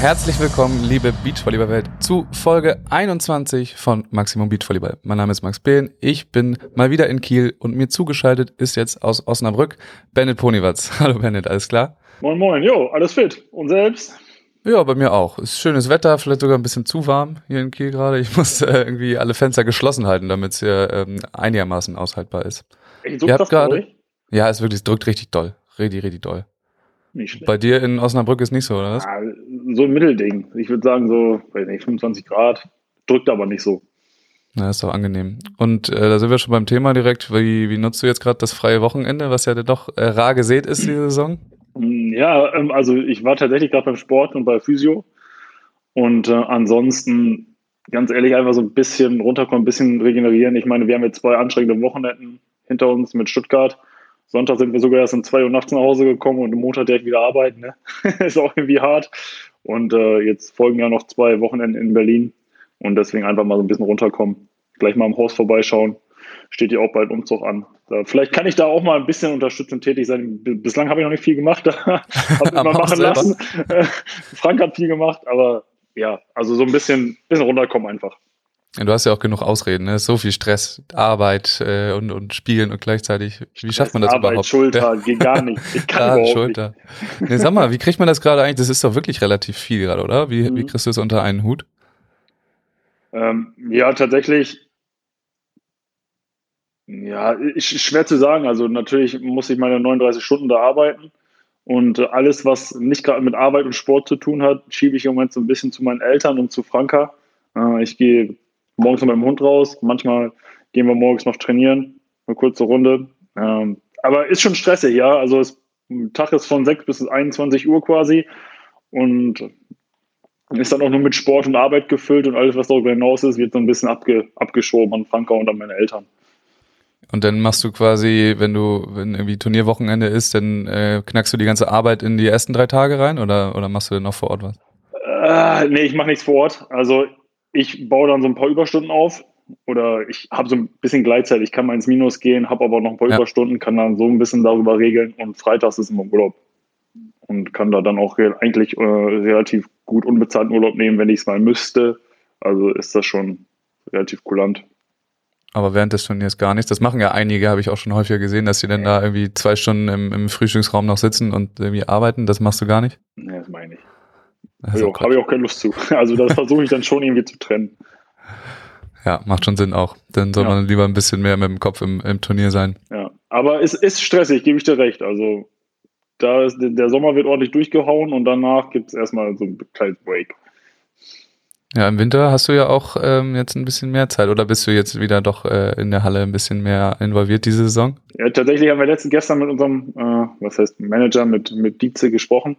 Herzlich willkommen, liebe Beachvolleyball-Welt, zu Folge 21 von Maximum Beachvolleyball. Mein Name ist Max Behn, ich bin mal wieder in Kiel und mir zugeschaltet ist jetzt aus Osnabrück Bennett Ponywatz. Hallo Bennett, alles klar? Moin Moin, jo, alles fit. Und selbst? Ja, bei mir auch. Ist schönes Wetter, vielleicht sogar ein bisschen zu warm hier in Kiel gerade. Ich muss äh, irgendwie alle Fenster geschlossen halten, damit es hier ähm, einigermaßen aushaltbar ist. So Ihr habt gerade-? Ja, es wirklich, es drückt richtig doll. Richtig, richtig doll. Nicht schlecht. Bei dir in Osnabrück ist nicht so, oder was? Ah, so ein Mittelding. Ich würde sagen so, weiß nicht, 25 Grad. Drückt aber nicht so. Na, ist doch angenehm. Und äh, da sind wir schon beim Thema direkt. Wie, wie nutzt du jetzt gerade das freie Wochenende, was ja doch äh, rar gesät ist diese Saison? Mm, Ja, ähm, also ich war tatsächlich gerade beim Sport und bei Physio. Und äh, ansonsten, ganz ehrlich, einfach so ein bisschen runterkommen, ein bisschen regenerieren. Ich meine, wir haben jetzt zwei anstrengende Wochenenden hinter uns mit Stuttgart. Sonntag sind wir sogar erst um 2 Uhr nachts nach Hause gekommen und am Montag direkt wieder arbeiten. Ne? ist auch irgendwie hart. Und äh, jetzt folgen ja noch zwei Wochenenden in Berlin. Und deswegen einfach mal so ein bisschen runterkommen. Gleich mal am Haus vorbeischauen. Steht ja auch bald Umzug an. Da, vielleicht kann ich da auch mal ein bisschen unterstützend tätig sein. Bislang habe ich noch nicht viel gemacht. habe ich Am mal Haus machen lassen. Frank hat viel gemacht, aber ja, also so ein bisschen, bisschen runterkommen einfach. Ja, du hast ja auch genug Ausreden, ne? So viel Stress, Arbeit äh, und, und Spielen und gleichzeitig. Wie schafft man das Arbeit, überhaupt? Schulter, geht gar nicht. Ich kann Ja, überhaupt Schulter. Nee, sag mal, wie kriegt man das gerade eigentlich? Das ist doch wirklich relativ viel gerade, oder? Wie, wie Mhm. kriegst du es unter einen Hut? nicht. Ähm, ja, tatsächlich. Ja, ist schwer zu sagen. Also natürlich muss ich meine 39 Stunden da arbeiten. Und alles, was nicht gerade mit Arbeit und Sport zu tun hat, schiebe ich im Moment so ein bisschen zu meinen Eltern und zu Franka. Äh, ich gehe morgens mit meinem Hund raus. Manchmal gehen wir morgens noch trainieren. Eine kurze Runde. Ähm, aber ist schon stressig, ja. Also es, der Tag ist von 6 bis 21 Uhr quasi. Und ist dann auch nur mit Sport und Arbeit gefüllt und alles, was darüber hinaus ist, wird so ein bisschen abge, abgeschoben an Franka und an meine Eltern. Und dann machst du quasi, wenn du, wenn irgendwie Turnierwochenende ist, dann äh, knackst du die ganze Arbeit in die ersten drei Tage rein oder, oder machst du denn noch vor Ort was? Äh, nee, ich mache nichts vor Ort. Also ich baue dann so ein paar Überstunden auf oder ich habe so ein bisschen Gleitzeit. Ich kann mal ins Minus gehen, habe aber noch ein paar Ja. Überstunden, kann dann so ein bisschen darüber regeln und freitags ist immer Urlaub. Und kann da dann auch eigentlich äh, relativ gut unbezahlten Urlaub nehmen, wenn ich es mal müsste. Also ist das schon relativ kulant. Aber während des Turniers gar nichts. Das machen ja einige, habe ich auch schon häufiger gesehen, dass sie dann da irgendwie zwei Stunden im, im Frühstücksraum noch sitzen und irgendwie arbeiten. Das machst du gar nicht? Nee, das meine ich. Ist Ja, habe ich auch keine Lust zu. Also das versuche ich dann schon irgendwie zu trennen. Ja, macht schon Sinn auch. Dann soll Ja. man lieber ein bisschen mehr mit dem Kopf im, im Turnier sein. Ja, aber es ist stressig, gebe ich dir recht. Also da ist, der Sommer wird ordentlich durchgehauen und danach gibt es erstmal so ein kleines Break. Ja, im Winter hast du ja auch ähm, jetzt ein bisschen mehr Zeit oder bist du jetzt wieder doch äh, in der Halle ein bisschen mehr involviert diese Saison? Ja, tatsächlich haben wir letzten gestern mit unserem, äh, was heißt Manager, mit, mit Dietze gesprochen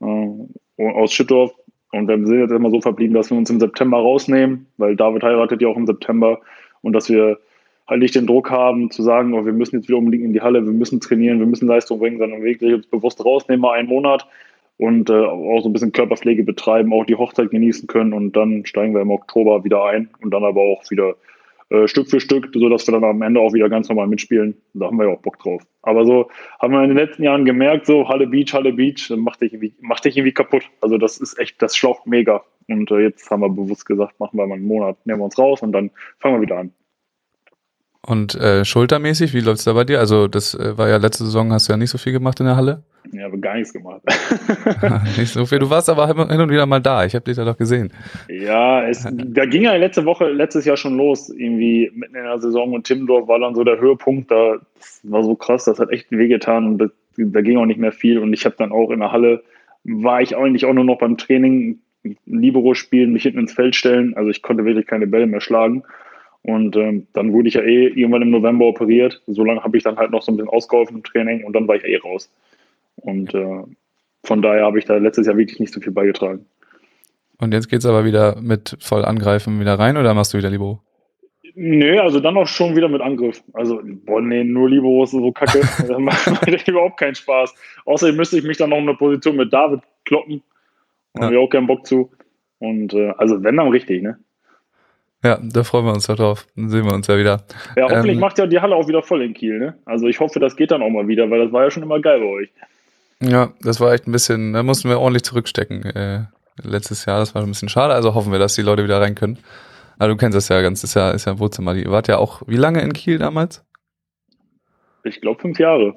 aus Schüttorf. Und wir sind jetzt immer so verblieben, dass wir uns im September rausnehmen, weil David heiratet ja auch im September und dass wir halt nicht den Druck haben zu sagen, oh, wir müssen jetzt wieder unbedingt in die Halle, wir müssen trainieren, wir müssen Leistung bringen, sondern wirklich uns bewusst rausnehmen, mal einen Monat und äh, auch so ein bisschen Körperpflege betreiben, auch die Hochzeit genießen können und dann steigen wir im Oktober wieder ein und dann aber auch wieder äh, Stück für Stück, sodass wir dann am Ende auch wieder ganz normal mitspielen. Da haben wir ja auch Bock drauf. Aber so haben wir in den letzten Jahren gemerkt, so Halle Beach, Halle Beach, macht dich irgendwie, macht dich irgendwie kaputt. Also das ist echt, das schlaucht mega. Und äh, jetzt haben wir bewusst gesagt, machen wir mal einen Monat, nehmen wir uns raus und dann fangen wir wieder an. Und äh, schultermäßig, wie läuft's da bei dir? Also das äh, war ja letzte Saison, hast du ja nicht so viel gemacht in der Halle. Ja, aber gar nichts gemacht. nicht so viel. Du warst aber hin und wieder mal da. Ich habe dich da doch gesehen. Ja, es, da ging ja letzte Woche, letztes Jahr schon los, irgendwie mitten in der Saison und Timmendorf war dann so der Höhepunkt, da das war so krass, das hat echt wehgetan und das, da ging auch nicht mehr viel und ich habe dann auch in der Halle, war ich eigentlich auch nur noch beim Training, Libero spielen, mich hinten ins Feld stellen, also ich konnte wirklich keine Bälle mehr schlagen und ähm, dann wurde ich ja eh irgendwann im November operiert, so lange habe ich dann halt noch so ein bisschen ausgeholfen im Training und dann war ich eh raus und äh, von daher habe ich da letztes Jahr wirklich nicht so viel beigetragen. Und jetzt geht's aber wieder mit voll angreifen wieder rein oder machst du wieder Libero? Nö, also dann auch schon wieder mit Angriff. Also, boah, nee, nur Libero so kacke. das macht überhaupt keinen Spaß. Außerdem müsste ich mich dann noch in eine Position mit David kloppen. Da ja. habe ich auch keinen Bock zu. Und äh, also wenn dann richtig, ne? Ja, da freuen wir uns ja drauf. Dann sehen wir uns ja wieder. Ja, hoffentlich ähm, macht ja die Halle auch wieder voll in Kiel, ne? Also ich hoffe, das geht dann auch mal wieder, weil das war ja schon immer geil bei euch. Ja, das war echt ein bisschen, da mussten wir ordentlich zurückstecken. Äh, letztes Jahr, das war ein bisschen schade. Also hoffen wir, dass die Leute wieder rein können. Aber du kennst das ja ganz, ist ja, ist ja ein Wohnzimmer. Die wart ja auch, wie lange in Kiel damals? Ich glaube fünf Jahre.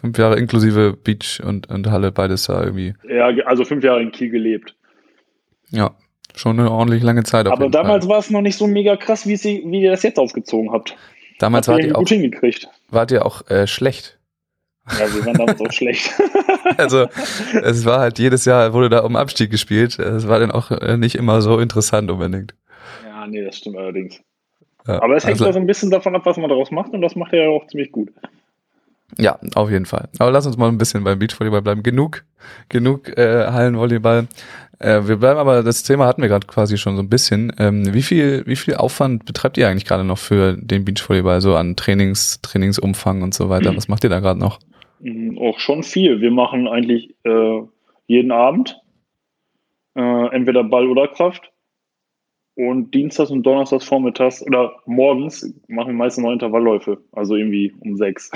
Fünf Jahre inklusive Beach und, und Halle, beides da irgendwie. Ja, also fünf Jahre in Kiel gelebt. Ja, schon eine ordentlich lange Zeit. Aber damals war es noch nicht so mega krass, wie, sie, wie ihr das jetzt aufgezogen habt. Damals wart ihr, auch, hingekriegt. wart ihr auch äh, schlecht. Ja, wir waren damals auch schlecht. also es war halt jedes Jahr wurde da um Abstieg gespielt. Es war dann auch äh, nicht immer so interessant unbedingt. Ja, nee, das stimmt allerdings. Ja, Aber es hängt also, so ein bisschen davon ab, was man daraus macht und das macht er ja auch ziemlich gut. Ja, auf jeden Fall. Aber lass uns mal ein bisschen beim Beachvolleyball bleiben. Genug, genug äh, Hallenvolleyball. Äh, wir bleiben aber, das Thema hatten wir gerade quasi schon so ein bisschen. Ähm, wie viel, wie viel Aufwand betreibt ihr eigentlich gerade noch für den Beachvolleyball, so an Trainings, Trainingsumfang und so weiter? Mhm. Was macht ihr da gerade noch? Mhm, auch schon viel. Wir machen eigentlich äh, jeden Abend äh, entweder Ball oder Kraft. Und Dienstags und Donnerstags vormittags oder morgens machen wir meistens noch Intervallläufe, also irgendwie um sechs.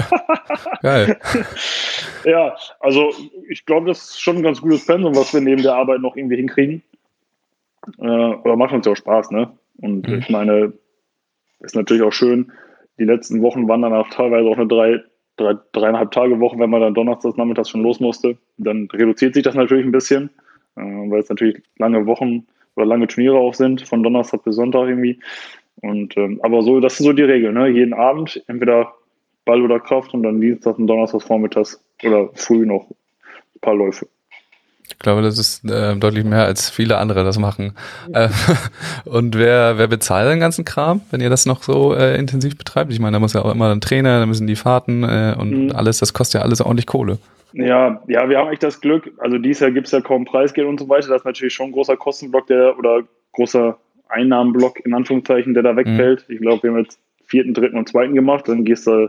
Geil. ja, also ich glaube, das ist schon ein ganz gutes Pensum, was wir neben der Arbeit noch irgendwie hinkriegen. Äh, oder macht uns ja auch Spaß, ne? Und mhm. ich meine, ist natürlich auch schön. Die letzten Wochen waren dann auch teilweise auch eine drei, drei, dreieinhalb Tage Woche, wenn man dann donnerstags nachmittags schon los musste. Dann reduziert sich das natürlich ein bisschen, äh, weil es natürlich lange Wochen oder lange Turniere auch sind, von Donnerstag bis Sonntag irgendwie. Und ähm, aber so, das ist so die Regel, ne? Jeden Abend entweder Ball oder Kraft und dann Dienstag und Donnerstag vormittags oder früh noch ein paar Läufe. Ich glaube, das ist äh, deutlich mehr als viele andere das machen. Äh, und wer, wer bezahlt den ganzen Kram, wenn ihr das noch so äh, intensiv betreibt? Ich meine, da muss ja auch immer ein Trainer, da müssen die Fahrten äh, und mhm. alles, das kostet ja alles ordentlich Kohle. Ja, ja, wir haben echt das Glück. Also dieses Jahr gibt es ja kaum Preisgeld und so weiter. Das ist natürlich schon ein großer Kostenblock, der oder großer Einnahmenblock in Anführungszeichen, der da wegfällt. Mhm. Ich glaube, wir haben jetzt vierten, dritten und zweiten gemacht. Dann gehst du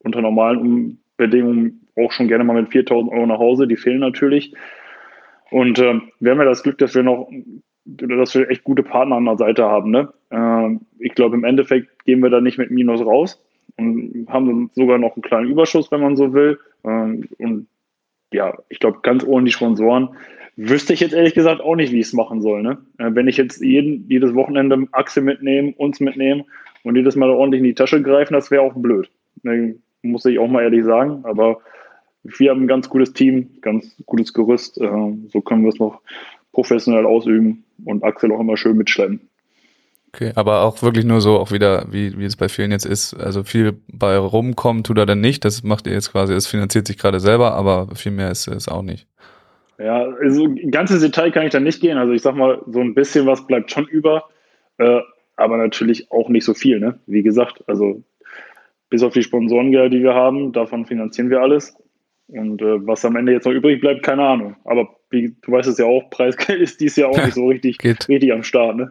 unter normalen Bedingungen auch schon gerne mal mit 4000 Euro nach Hause. Die fehlen natürlich. Und äh, wir haben ja das Glück, dass wir noch, dass wir echt gute Partner an der Seite haben. Ne? Äh, ich glaube, im Endeffekt gehen wir da nicht mit Minus raus und haben sogar noch einen kleinen Überschuss, wenn man so will. Äh, und ja, ich glaube, ganz ohne die Sponsoren wüsste ich jetzt ehrlich gesagt auch nicht, wie ich es machen soll. Ne? Äh, wenn ich jetzt jeden, jedes Wochenende Achse mitnehme, uns mitnehme und jedes Mal ordentlich in die Tasche greifen, das wäre auch blöd. Ne? Muss ich auch mal ehrlich sagen. Aber wir haben ein ganz gutes Team, ganz gutes Gerüst. Äh, so können wir es noch professionell ausüben und Axel auch immer schön mitschleppen. Okay, aber auch wirklich nur so, auch wieder, wie, wie es bei vielen jetzt ist, also viel bei rumkommen tut er dann nicht, das macht ihr jetzt quasi, es finanziert sich gerade selber, aber viel mehr ist es auch nicht. Ja, also ganzes Detail kann ich da nicht gehen, also ich sag mal, so ein bisschen was bleibt schon über, äh, aber natürlich auch nicht so viel, ne? Wie gesagt, also bis auf die Sponsorengelder, die wir haben, davon finanzieren wir alles. Und äh, was am Ende jetzt noch übrig bleibt, keine Ahnung. Aber wie, du weißt es ja auch, Preisgeld ist dies ja auch nicht so richtig, richtig am Start. Ne?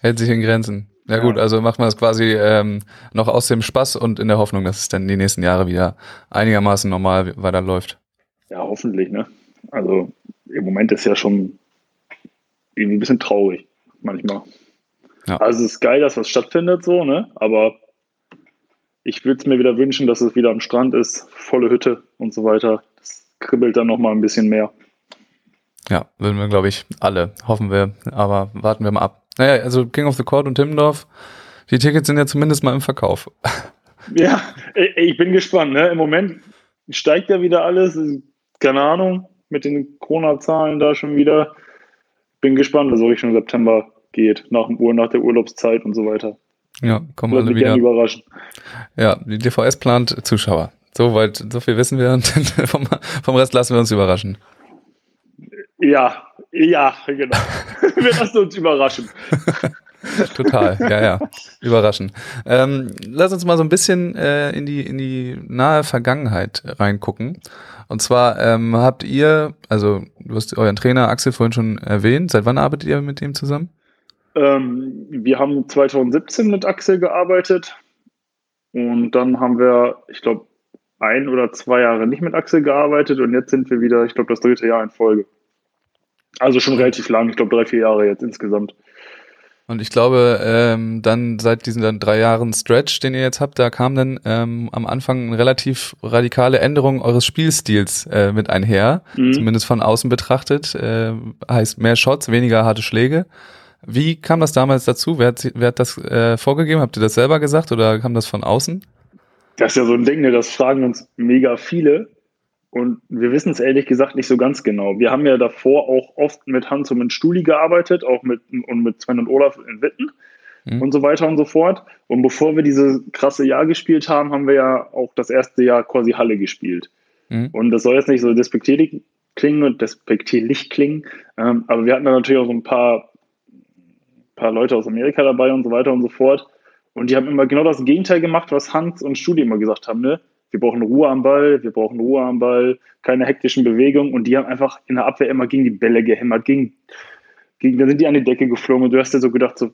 Hält sich in Grenzen. Ja, ja. gut, also macht man das quasi ähm, noch aus dem Spaß und in der Hoffnung, dass es dann die nächsten Jahre wieder einigermaßen normal weiterläuft. Ja, hoffentlich, ne? Also im Moment ist ja schon irgendwie ein bisschen traurig, manchmal. Ja. Also es ist geil, dass was stattfindet, so, ne? Aber ich würde es mir wieder wünschen, dass es wieder am Strand ist, volle Hütte und so weiter. Das kribbelt dann nochmal ein bisschen mehr. Ja, würden wir, glaube ich, alle. Hoffen wir. Aber warten wir mal ab. Naja, also King of the Court und Timmendorf, die Tickets sind ja zumindest mal im Verkauf. Ja, ich bin gespannt. Ne? Im Moment steigt ja wieder alles. Keine Ahnung, mit den Corona-Zahlen da schon wieder. Bin gespannt, was so Richtung September geht, nach, dem Ur nach der Urlaubszeit und so weiter. Ja, kommen alle wieder. überraschen. Ja, die DVS plant Zuschauer. So weit, so viel wissen wir vom, vom Rest lassen wir uns überraschen. Ja, ja, genau. wir lassen uns überraschen. Total, ja, ja. Überraschen. Ähm, lass uns mal so ein bisschen äh, in, die, in die nahe Vergangenheit reingucken. Und zwar ähm, habt ihr, also du hast euren Trainer Axel vorhin schon erwähnt, seit wann arbeitet ihr mit ihm zusammen? Ähm, wir haben 2017 mit Axel gearbeitet und dann haben wir, ich glaube, ein oder zwei Jahre nicht mit Axel gearbeitet und jetzt sind wir wieder, ich glaube, das dritte Jahr in Folge. Also schon relativ lang, ich glaube drei, vier Jahre jetzt insgesamt. Und ich glaube, ähm, dann seit diesen dann drei Jahren Stretch, den ihr jetzt habt, da kam dann ähm, am Anfang eine relativ radikale Änderung eures Spielstils äh, mit einher, Mhm. zumindest von außen betrachtet. Äh, heißt mehr Shots, weniger harte Schläge. Wie kam das damals dazu? Wer hat, wer hat das äh, vorgegeben? Habt ihr das selber gesagt oder kam das von außen? Das ist ja so ein Ding, ne? das fragen uns mega viele. Und wir wissen es ehrlich gesagt nicht so ganz genau. Wir haben ja davor auch oft mit Hans und mit Stuli gearbeitet, auch mit und mit Sven und Olaf in Witten Mhm. und so weiter und so fort. Und bevor wir dieses krasse Jahr gespielt haben, haben wir ja auch das erste Jahr quasi Halle gespielt. Mhm. Und das soll jetzt nicht so despektierlich klingen und despektierlich klingen, ähm, aber wir hatten da natürlich auch so ein paar, paar Leute aus Amerika dabei und so weiter und so fort. Und die haben immer genau das Gegenteil gemacht, was Hans und Studi immer gesagt haben, ne? Wir brauchen Ruhe am Ball, wir brauchen Ruhe am Ball, keine hektischen Bewegungen. Und die haben einfach in der Abwehr immer gegen die Bälle gehämmert, gegen, gegen, dann sind die an die Decke geflogen und du hast dir so gedacht, so,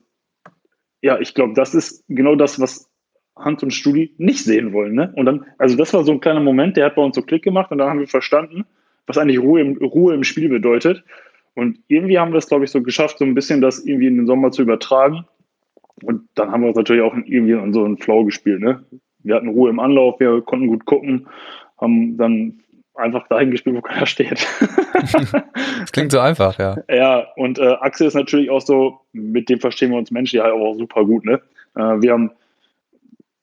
ja, ich glaube, das ist genau das, was Hans und Studi nicht sehen wollen. Ne? Und dann, also das war so ein kleiner Moment, der hat bei uns so Klick gemacht und dann haben wir verstanden, was eigentlich Ruhe im, Ruhe im Spiel bedeutet. Und irgendwie haben wir es, glaube ich, so geschafft, so ein bisschen das irgendwie in den Sommer zu übertragen. Und dann haben wir uns natürlich auch irgendwie in so einen Flow gespielt. Ne? Wir hatten Ruhe im Anlauf, wir konnten gut gucken, haben dann einfach dahin gespielt, wo keiner steht. Das klingt so einfach, ja. Ja, und äh, Axel ist natürlich auch so, mit dem verstehen wir uns menschlich halt auch super gut. Ne? Äh, wir haben,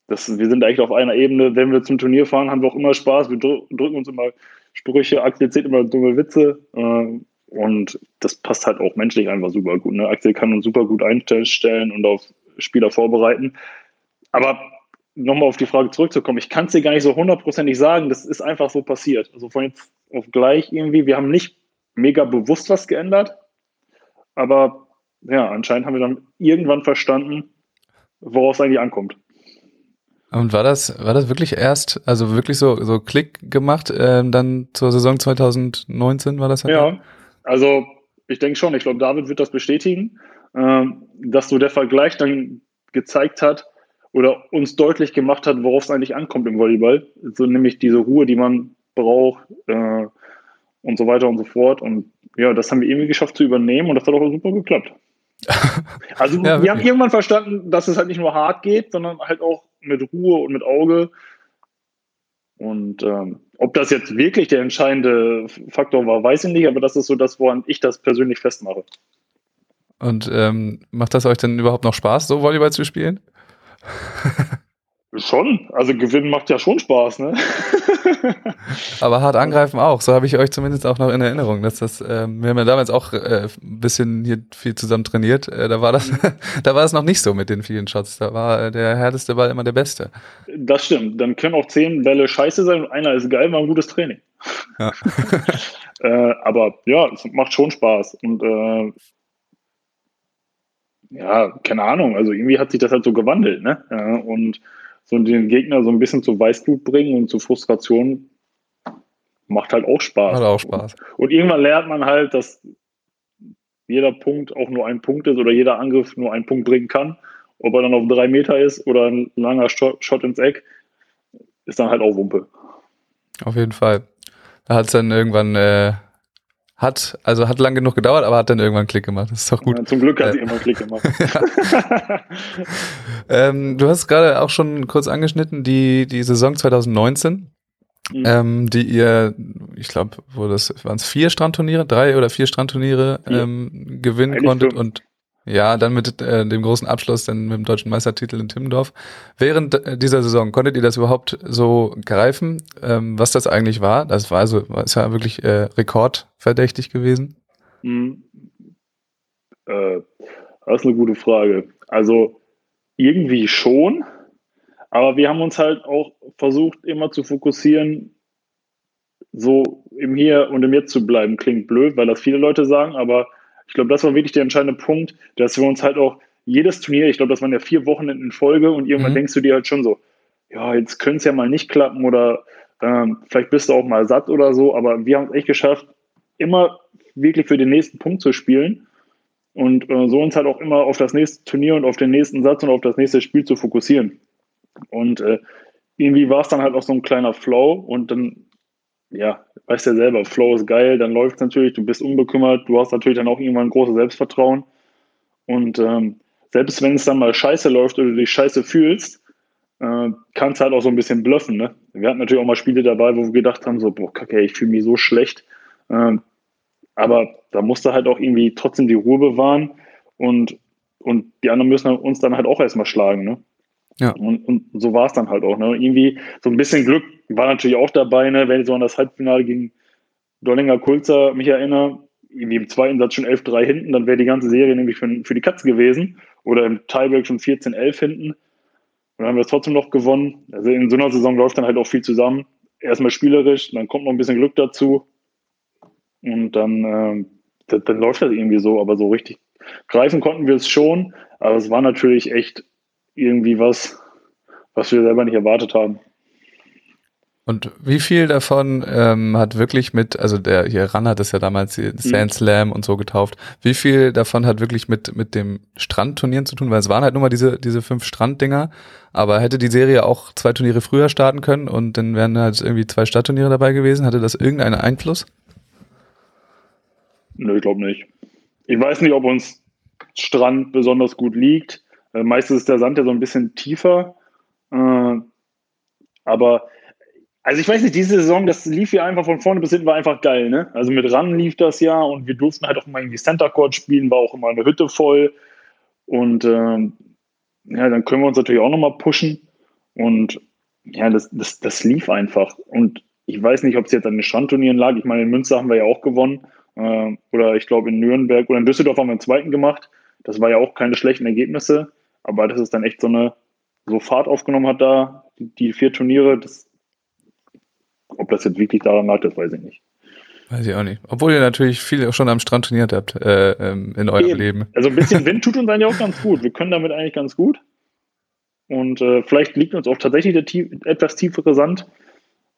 das, wir sind eigentlich auf einer Ebene. Wenn wir zum Turnier fahren, haben wir auch immer Spaß. Wir drü drücken uns immer Sprüche, Axel erzählt immer dumme Witze. Äh, und das passt halt auch menschlich einfach super gut. Ne? Axel kann uns super gut einstellen und auf Spieler vorbereiten. Aber nochmal auf die Frage zurückzukommen, ich kann es dir gar nicht so hundertprozentig sagen, das ist einfach so passiert. Also von jetzt auf gleich irgendwie, wir haben nicht mega bewusst was geändert, aber ja, anscheinend haben wir dann irgendwann verstanden, woraus es eigentlich ankommt. Und war das, war das wirklich erst, also wirklich so, so Klick gemacht, ähm, dann zur Saison 2019 war das halt? Ja, also ich denke schon, ich glaube, David wird das bestätigen, ähm, dass so der Vergleich dann gezeigt hat oder uns deutlich gemacht hat, worauf es eigentlich ankommt im Volleyball. So nämlich diese Ruhe, die man braucht äh, und so weiter und so fort. Und ja, das haben wir irgendwie geschafft zu übernehmen und das hat auch super geklappt. Also Ja, wir haben irgendwann verstanden, dass es halt nicht nur hart geht, sondern halt auch mit Ruhe und mit Auge. Und ähm, ob das jetzt wirklich der entscheidende Faktor war, weiß ich nicht, aber das ist so das, woran ich das persönlich festmache. Und ähm, macht das euch denn überhaupt noch Spaß, so Volleyball zu spielen? Schon, also Gewinnen macht ja schon Spaß, ne? Aber hart angreifen auch, so habe ich euch zumindest auch noch in Erinnerung. Dass das, ähm, wir haben ja damals auch äh, ein bisschen hier viel zusammen trainiert. Äh, da war das, da war es noch nicht so mit den vielen Shots. Da war äh, der härteste Ball immer der beste. Das stimmt. Dann können auch zehn Bälle scheiße sein und einer ist geil, war ein gutes Training. Ja. äh, aber ja, es macht schon Spaß. Und äh, ja, keine Ahnung, also irgendwie hat sich das halt so gewandelt, ne? Und so den Gegner so ein bisschen zu Weißblut bringen und zu Frustration macht halt auch Spaß. Hat auch Spaß. Und irgendwann lernt man halt, dass jeder Punkt auch nur ein Punkt ist oder jeder Angriff nur einen Punkt bringen kann. Ob er dann auf drei Meter ist oder ein langer Shot, Shot ins Eck, ist dann halt auch Wumpe. Auf jeden Fall. Da hat es dann irgendwann, äh, hat, also hat lang genug gedauert, aber hat dann irgendwann Klick gemacht. Das ist doch gut. Ja, zum Glück hat Äh, sie immer Klick gemacht. Ähm, du hast gerade auch schon kurz angeschnitten, die, die Saison 2019, Mhm. ähm, die ihr, ich glaube, wo das, waren es vier Strandturniere, drei oder vier Strandturniere Vier. ähm, gewinnen Eigentlich konntet fünf. und ja, dann mit äh, dem großen Abschluss dann mit dem deutschen Meistertitel in Timmendorf. Während äh, dieser Saison konntet ihr das überhaupt so greifen, ähm, was das eigentlich war? Das war also, ist ja wirklich äh, rekordverdächtig gewesen. Mhm. Äh, das ist eine gute Frage. Also irgendwie schon, aber wir haben uns halt auch versucht, immer zu fokussieren, so im Hier und im Jetzt zu bleiben. Klingt blöd, weil das viele Leute sagen, aber ich glaube, das war wirklich der entscheidende Punkt, dass wir uns halt auch jedes Turnier, ich glaube, das waren ja vier Wochen in Folge und irgendwann Mhm. denkst du dir halt schon so, ja, jetzt könnte es ja mal nicht klappen oder ähm, vielleicht bist du auch mal satt oder so, aber wir haben es echt geschafft, immer wirklich für den nächsten Punkt zu spielen und äh, so uns halt auch immer auf das nächste Turnier und auf den nächsten Satz und auf das nächste Spiel zu fokussieren. Und äh, irgendwie war es dann halt auch so ein kleiner Flow und dann, ja, weißt ja selber, Flow ist geil, dann läuft es natürlich, du bist unbekümmert, du hast natürlich dann auch irgendwann ein großes Selbstvertrauen. Und ähm, selbst wenn es dann mal scheiße läuft oder du dich scheiße fühlst, äh, kannst halt auch so ein bisschen bluffen. Ne? Wir hatten natürlich auch mal Spiele dabei, wo wir gedacht haben, so, boah, kacke, ich fühle mich so schlecht. Ähm, aber da musste halt auch irgendwie trotzdem die Ruhe bewahren und, und die anderen müssen uns dann halt auch erstmal schlagen. Ne? Ja. Und, und so war es dann halt auch. Ne? Irgendwie so ein bisschen Glück war natürlich auch dabei, ne? wenn ich so an das Halbfinale gegen Dollinger Kulzer mich erinnere, irgendwie im zweiten Satz schon 11-3 hinten, dann wäre die ganze Serie nämlich für, für die Katze gewesen. Oder im Tiebreak schon 14-11 hinten. Und dann haben wir es trotzdem noch gewonnen. Also in so einer Saison läuft dann halt auch viel zusammen. Erstmal spielerisch, dann kommt noch ein bisschen Glück dazu. Und dann, äh, dann, dann läuft das irgendwie so, aber so richtig greifen konnten wir es schon. Aber es war natürlich echt irgendwie was, was wir selber nicht erwartet haben. Und wie viel davon ähm, hat wirklich mit, also der hier Ran hat es ja damals den Sand Slam und so getauft, wie viel davon hat wirklich mit, mit dem Strandturnieren zu tun? Weil es waren halt nur mal diese, diese fünf Stranddinger, aber hätte die Serie auch zwei Turniere früher starten können und dann wären halt irgendwie zwei Stadtturniere dabei gewesen, hatte das irgendeinen Einfluss? Nö, ich glaube nicht. Ich weiß nicht, ob uns Strand besonders gut liegt. Äh, meistens ist der Sand ja so ein bisschen tiefer. Äh, aber, also ich weiß nicht, diese Saison, das lief ja einfach von vorne bis hinten, war einfach geil, ne? Also mit Ran lief das ja und wir durften halt auch immer irgendwie Center Court spielen, war auch immer eine Hütte voll. Und ähm, ja, dann können wir uns natürlich auch nochmal pushen. Und ja, das, das, das lief einfach. Und ich weiß nicht, ob es jetzt an den Strandturnieren lag. Ich meine, in Münster haben wir ja auch gewonnen. Äh, oder ich glaube in Nürnberg oder in Düsseldorf haben wir einen zweiten gemacht. Das war ja auch keine schlechten Ergebnisse. Aber das ist dann echt so eine, so Fahrt aufgenommen hat da, die, die vier Turniere, das, ob das jetzt wirklich daran lag, das weiß ich nicht. Weiß ich auch nicht. Obwohl ihr natürlich viel schon am Strand trainiert habt äh, ähm, in eurem Eben. Leben. Also ein bisschen Wind tut uns eigentlich auch ganz gut. Wir können damit eigentlich ganz gut. Und äh, vielleicht liegt uns auch tatsächlich der tief, etwas tiefere Sand,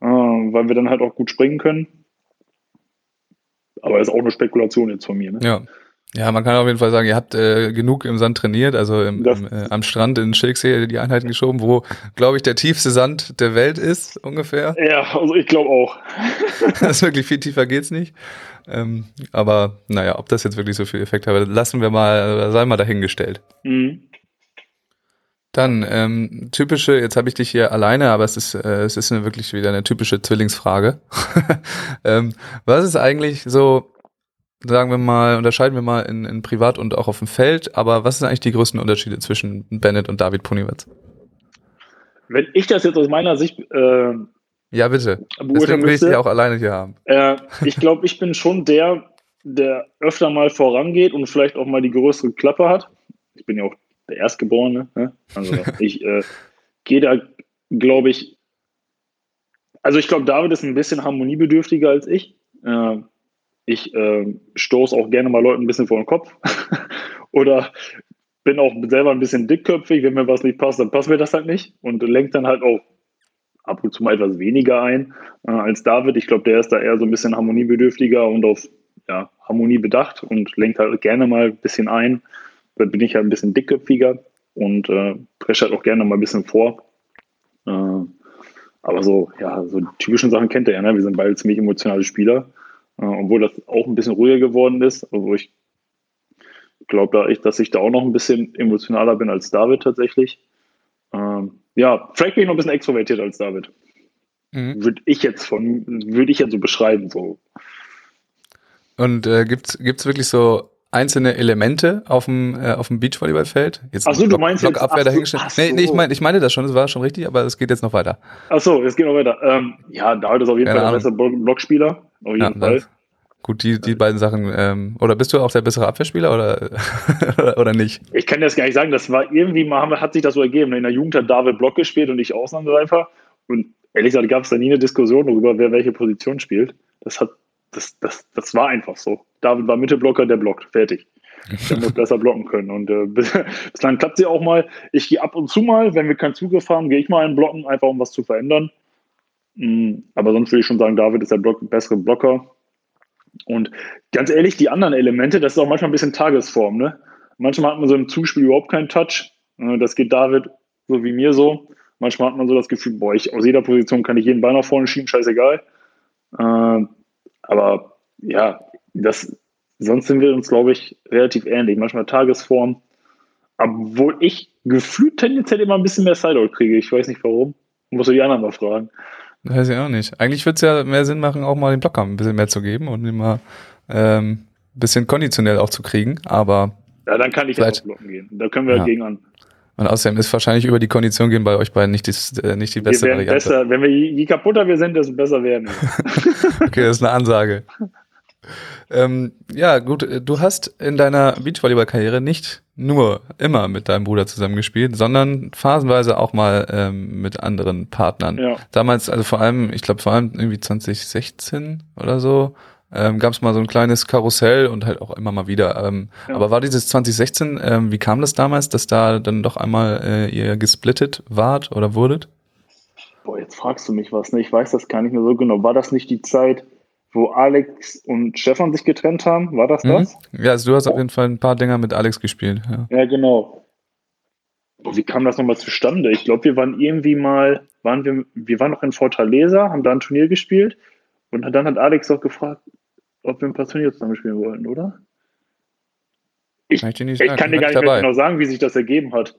äh, weil wir dann halt auch gut springen können. Aber das ist auch eine Spekulation jetzt von mir. Ne? Ja. Ja, man kann auf jeden Fall sagen, ihr habt äh, genug im Sand trainiert, also im, im, äh, am Strand in Schilksee die Einheiten geschoben, wo, glaube ich, der tiefste Sand der Welt ist, ungefähr. Ja, also ich glaube auch. das ist wirklich viel tiefer geht's nicht. Ähm, aber naja, ob das jetzt wirklich so viel Effekt hat, lassen wir mal, sei mal dahingestellt. Mhm. Dann ähm, typische, jetzt habe ich dich hier alleine, aber es ist äh, es ist eine, wirklich wieder eine typische Zwillingsfrage. ähm, was ist eigentlich so sagen wir mal, unterscheiden wir mal in, in Privat und auch auf dem Feld, aber was sind eigentlich die größten Unterschiede zwischen Bennett und David Poniewitz? Wenn ich das jetzt aus meiner Sicht äh, ja bitte, deswegen will ich dich auch alleine hier haben. Äh, ich glaube, ich bin schon der, der öfter mal vorangeht und vielleicht auch mal die größere Klappe hat. Ich bin ja auch der Erstgeborene, ne? also ich äh, gehe da, glaube ich, also ich glaube, David ist ein bisschen harmoniebedürftiger als ich. Äh, ich äh, stoße auch gerne mal Leuten ein bisschen vor den Kopf oder bin auch selber ein bisschen dickköpfig. Wenn mir was nicht passt, dann passt mir das halt nicht und lenkt dann halt auch ab und zu mal etwas weniger ein äh, als David. Ich glaube, der ist da eher so ein bisschen harmoniebedürftiger und auf ja, Harmonie bedacht und lenkt halt gerne mal ein bisschen ein. Da bin ich halt ein bisschen dickköpfiger und äh, presche halt auch gerne mal ein bisschen vor. Äh, aber so, ja, so typischen Sachen kennt er ja, ne? Wir sind beide ziemlich emotionale Spieler. Äh, obwohl das auch ein bisschen ruhiger geworden ist. Also ich glaube, da ich, dass ich da auch noch ein bisschen emotionaler bin als David tatsächlich. Ähm, ja, vielleicht bin ich noch ein bisschen extrovertiert als David. Mhm. Würde ich jetzt von, würde ich jetzt so beschreiben, so. Und äh, gibt es wirklich so einzelne Elemente auf dem, äh, auf dem Beachvolleyballfeld? Jetzt Ach so, du meinst Block, jetzt Abwehr dahingestellt. So, nee, nee, ich meine ich meine das schon, das war schon richtig, aber es geht jetzt noch weiter. Ach so, es geht noch weiter. Ähm, ja, David ist auf jeden Keine Fall der bessere Blockspieler. Auf jeden ja, Fall. Gut, die, die beiden Sachen. Ähm, oder bist du auch der bessere Abwehrspieler oder, oder nicht? Ich kann das gar nicht sagen. Das war irgendwie mal, hat sich das so ergeben. In der Jugend hat David Block gespielt und ich Außenangreifer. Und ehrlich gesagt gab es da nie eine Diskussion darüber, wer welche Position spielt. Das hat, das, das, das war einfach so. David war Mittelblocker, der blockt. Fertig. Der muss besser blocken können. Und äh, bislang klappt sie auch mal. Ich gehe ab und zu mal, wenn wir keinen Zugriff haben, gehe ich mal einen blocken, einfach um was zu verändern. Mhm, aber sonst würde ich schon sagen, David ist der Block, bessere Blocker. Und ganz ehrlich, die anderen Elemente, das ist auch manchmal ein bisschen Tagesform. Ne? Manchmal hat man so im Zuspiel überhaupt keinen Touch. Äh, das geht David so wie mir so. Manchmal hat man so das Gefühl, boah, ich, aus jeder Position kann ich jeden Ball nach vorne schieben, scheißegal. Äh, aber ja, das, sonst sind wir uns, glaube ich, relativ ähnlich. Manchmal Tagesform. Obwohl ich gefühlt tendenziell immer ein bisschen mehr Sideout kriege. Ich weiß nicht warum. Muss du die anderen mal fragen. Weiß ich auch nicht. Eigentlich würde es ja mehr Sinn machen, auch mal den Blocker ein bisschen mehr zu geben und immer ähm, ein bisschen konditionell auch zu kriegen. Aber ja, dann kann ich ja auch blocken gehen. Da können wir ja. gegen an. Und außerdem ist wahrscheinlich über die Kondition gehen bei euch beiden nicht die, äh, nicht die beste wir Variante. Besser. Wenn wir je kaputter wir sind, desto besser werden wir. okay, das ist eine Ansage. Ähm, ja, gut, du hast in deiner Beachvolleyball-Karriere nicht nur immer mit deinem Bruder zusammengespielt, sondern phasenweise auch mal ähm, mit anderen Partnern. Ja. Damals, also vor allem, ich glaube vor allem irgendwie 2016 oder so, ähm, gab es mal so ein kleines Karussell und halt auch immer mal wieder. Ähm, ja. Aber war dieses 2016, ähm, wie kam das damals, dass da dann doch einmal äh, ihr gesplittet wart oder wurdet? Boah, jetzt fragst du mich was, ne? Ich weiß das gar nicht mehr so genau. War das nicht die Zeit, wo Alex und Stefan sich getrennt haben? War das mhm. das? Ja, also du hast auf jeden Fall ein paar Dinger mit Alex gespielt. Ja, ja genau. Boah, wie kam das nochmal zustande? Ich glaube, wir waren irgendwie mal, waren wir, wir waren noch in Fortaleza, haben da ein Turnier gespielt und dann hat Alex doch gefragt, ob wir ein paar Turniere zusammen spielen wollten, oder? Ich, ich, ich kann dir gar nicht mehr genau sagen, wie sich das ergeben hat.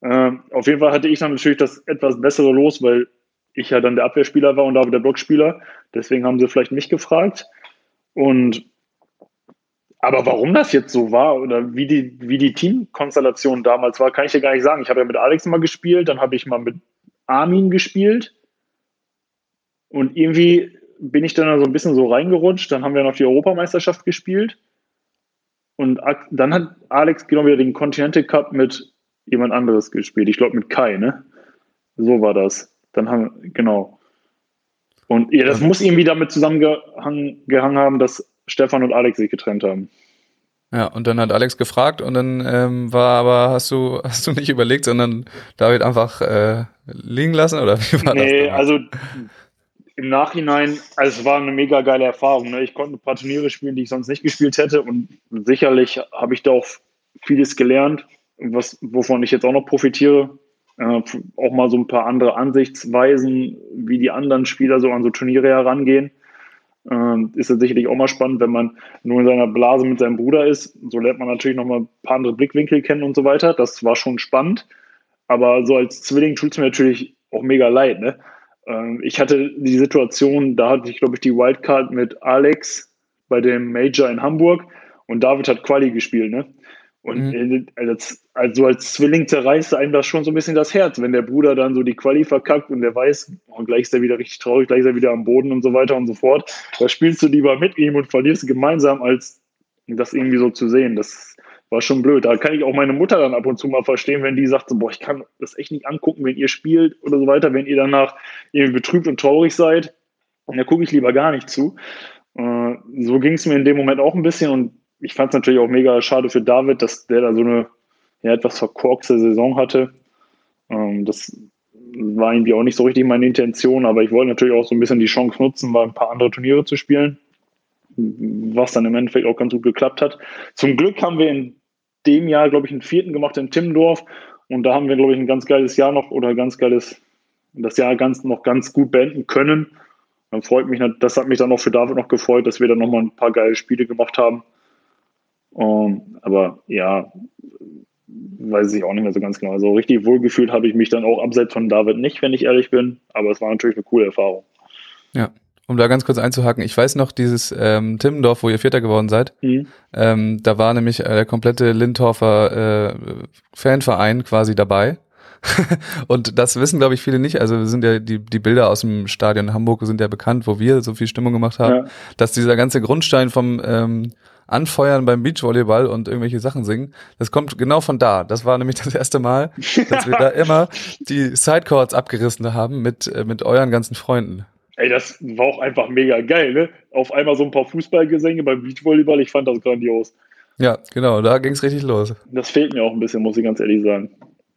Ähm, auf jeden Fall hatte ich dann natürlich das etwas bessere Los, weil ich ja dann der Abwehrspieler war und David der Blockspieler. Deswegen haben sie vielleicht mich gefragt. Und aber warum das jetzt so war oder wie die, wie die Teamkonstellation damals war, kann ich dir gar nicht sagen. Ich habe ja mit Alex mal gespielt, dann habe ich mal mit Armin gespielt. Und irgendwie bin ich dann so ein bisschen so reingerutscht. Dann haben wir noch die Europameisterschaft gespielt. Und dann hat Alex genau wieder den Continental Cup mit jemand anderes gespielt. Ich glaube mit Kai, ne? So war das. Dann haben, genau. Und ja, das muss irgendwie damit zusammengehangen haben, dass Stefan und Alex sich getrennt haben. Ja, und dann hat Alex gefragt und dann ähm, war aber, hast du, hast du nicht überlegt, sondern David einfach äh, liegen lassen oder wie war nee, das? Nee, also im Nachhinein, also es war eine mega geile Erfahrung. Ne? Ich konnte ein paar Turniere spielen, die ich sonst nicht gespielt hätte und sicherlich habe ich da auch vieles gelernt, was, wovon ich jetzt auch noch profitiere. Äh, auch mal so ein paar andere Ansichtsweisen, wie die anderen Spieler so an so Turniere herangehen. Äh, ist ja sicherlich auch mal spannend, wenn man nur in seiner Blase mit seinem Bruder ist. So lernt man natürlich noch mal ein paar andere Blickwinkel kennen und so weiter. Das war schon spannend. Aber so als Zwilling tut es mir natürlich auch mega leid. Ne? Ähm, ich hatte die Situation, da hatte ich, glaube ich, die Wildcard mit Alex bei dem Major in Hamburg und David hat Quali gespielt, ne? Und mhm. als, also als Zwilling zerreißt einem das schon so ein bisschen das Herz, wenn der Bruder dann so die Quali verkackt und der weiß, und gleich ist er wieder richtig traurig, gleich ist er wieder am Boden und so weiter und so fort. Da spielst du lieber mit ihm und verlierst gemeinsam, als das irgendwie so zu sehen. Das war schon blöd. Da kann ich auch meine Mutter dann ab und zu mal verstehen, wenn die sagt, so, boah, ich kann das echt nicht angucken, wenn ihr spielt oder so weiter, wenn ihr danach irgendwie betrübt und traurig seid. Und da gucke ich lieber gar nicht zu. Äh, so ging es mir in dem Moment auch ein bisschen und ich fand es natürlich auch mega schade für David, dass der da so eine ja, etwas verkorkste Saison hatte. Ähm, das war irgendwie auch nicht so richtig meine Intention, aber ich wollte natürlich auch so ein bisschen die Chance nutzen, mal ein paar andere Turniere zu spielen was dann im Endeffekt auch ganz gut geklappt hat. Zum Glück haben wir in dem Jahr, glaube ich, einen vierten gemacht in Timmendorf und da haben wir, glaube ich, ein ganz geiles Jahr noch oder ganz geiles, das Jahr ganz, noch ganz gut beenden können. Dann freut mich, das hat mich dann auch für David noch gefreut, dass wir dann nochmal ein paar geile Spiele gemacht haben. Um, ähm, aber ja, weiß ich auch nicht mehr so ganz genau. Also richtig wohlgefühlt habe ich mich dann auch abseits von David nicht, wenn ich ehrlich bin. Aber es war natürlich eine coole Erfahrung. Ja, um da ganz kurz einzuhaken, ich weiß noch, dieses ähm, Timmendorf, wo ihr Vierter geworden seid, mhm. ähm, da war nämlich äh, der komplette Lindorfer äh, Fanverein quasi dabei. und das wissen, glaube ich, viele nicht. Also sind ja die, die Bilder aus dem Stadion Hamburg sind ja bekannt, wo wir so viel Stimmung gemacht haben, ja. dass dieser ganze Grundstein vom ähm, Anfeuern beim Beachvolleyball und irgendwelche Sachen singen, das kommt genau von da. Das war nämlich das erste Mal, dass wir da immer die Sidecourts abgerissen haben mit, äh, mit euren ganzen Freunden. Ey, das war auch einfach mega geil, ne? Auf einmal so ein paar Fußballgesänge beim Beachvolleyball, ich fand das grandios. Ja, genau, da ging es richtig los. Das fehlt mir auch ein bisschen, muss ich ganz ehrlich sagen.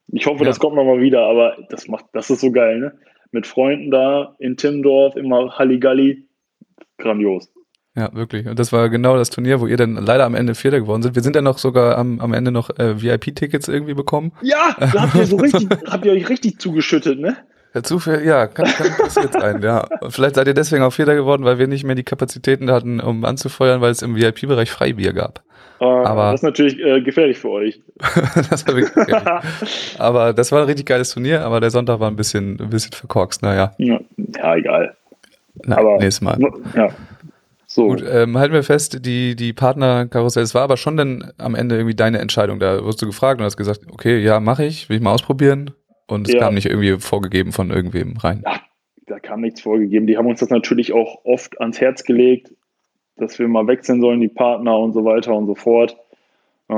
Ich hoffe, ja. das kommt nochmal wieder, aber das macht, das ist so geil, ne? Mit Freunden da in Timmendorf, immer Halligalli. Grandios. Ja, wirklich. Und das war genau das Turnier, wo ihr dann leider am Ende Vierter geworden sind. Wir sind dann noch sogar am, am Ende noch äh, VIP-Tickets irgendwie bekommen. Ja, da habt ihr so richtig, habt ihr euch richtig zugeschüttet, ne? Ja, Zufall, ja, kann, kann passiert sein, ja. Vielleicht seid ihr deswegen auch Vierter geworden, weil wir nicht mehr die Kapazitäten hatten, um anzufeuern, weil es im VIP-Bereich Freibier gab. Äh, Aber- das ist natürlich äh, gefährlich für euch. das war wirklich gefährlich. Aber das war ein richtig geiles Turnier, aber der Sonntag war ein bisschen, ein bisschen verkorkst. Naja, ja, ja, egal. na, Aber nächstes Mal. Ja. So. Gut, ähm, halten wir fest, die, die Partnerkarussell, es war aber schon dann am Ende irgendwie deine Entscheidung. Da wirst du gefragt und hast gesagt, okay, ja, mache ich, will ich mal ausprobieren. Und es Ja. kam nicht irgendwie vorgegeben von irgendwem rein. da kam nichts vorgegeben. Die haben uns das natürlich auch oft ans Herz gelegt, dass wir mal wechseln sollen, die Partner und so weiter und so fort. Äh,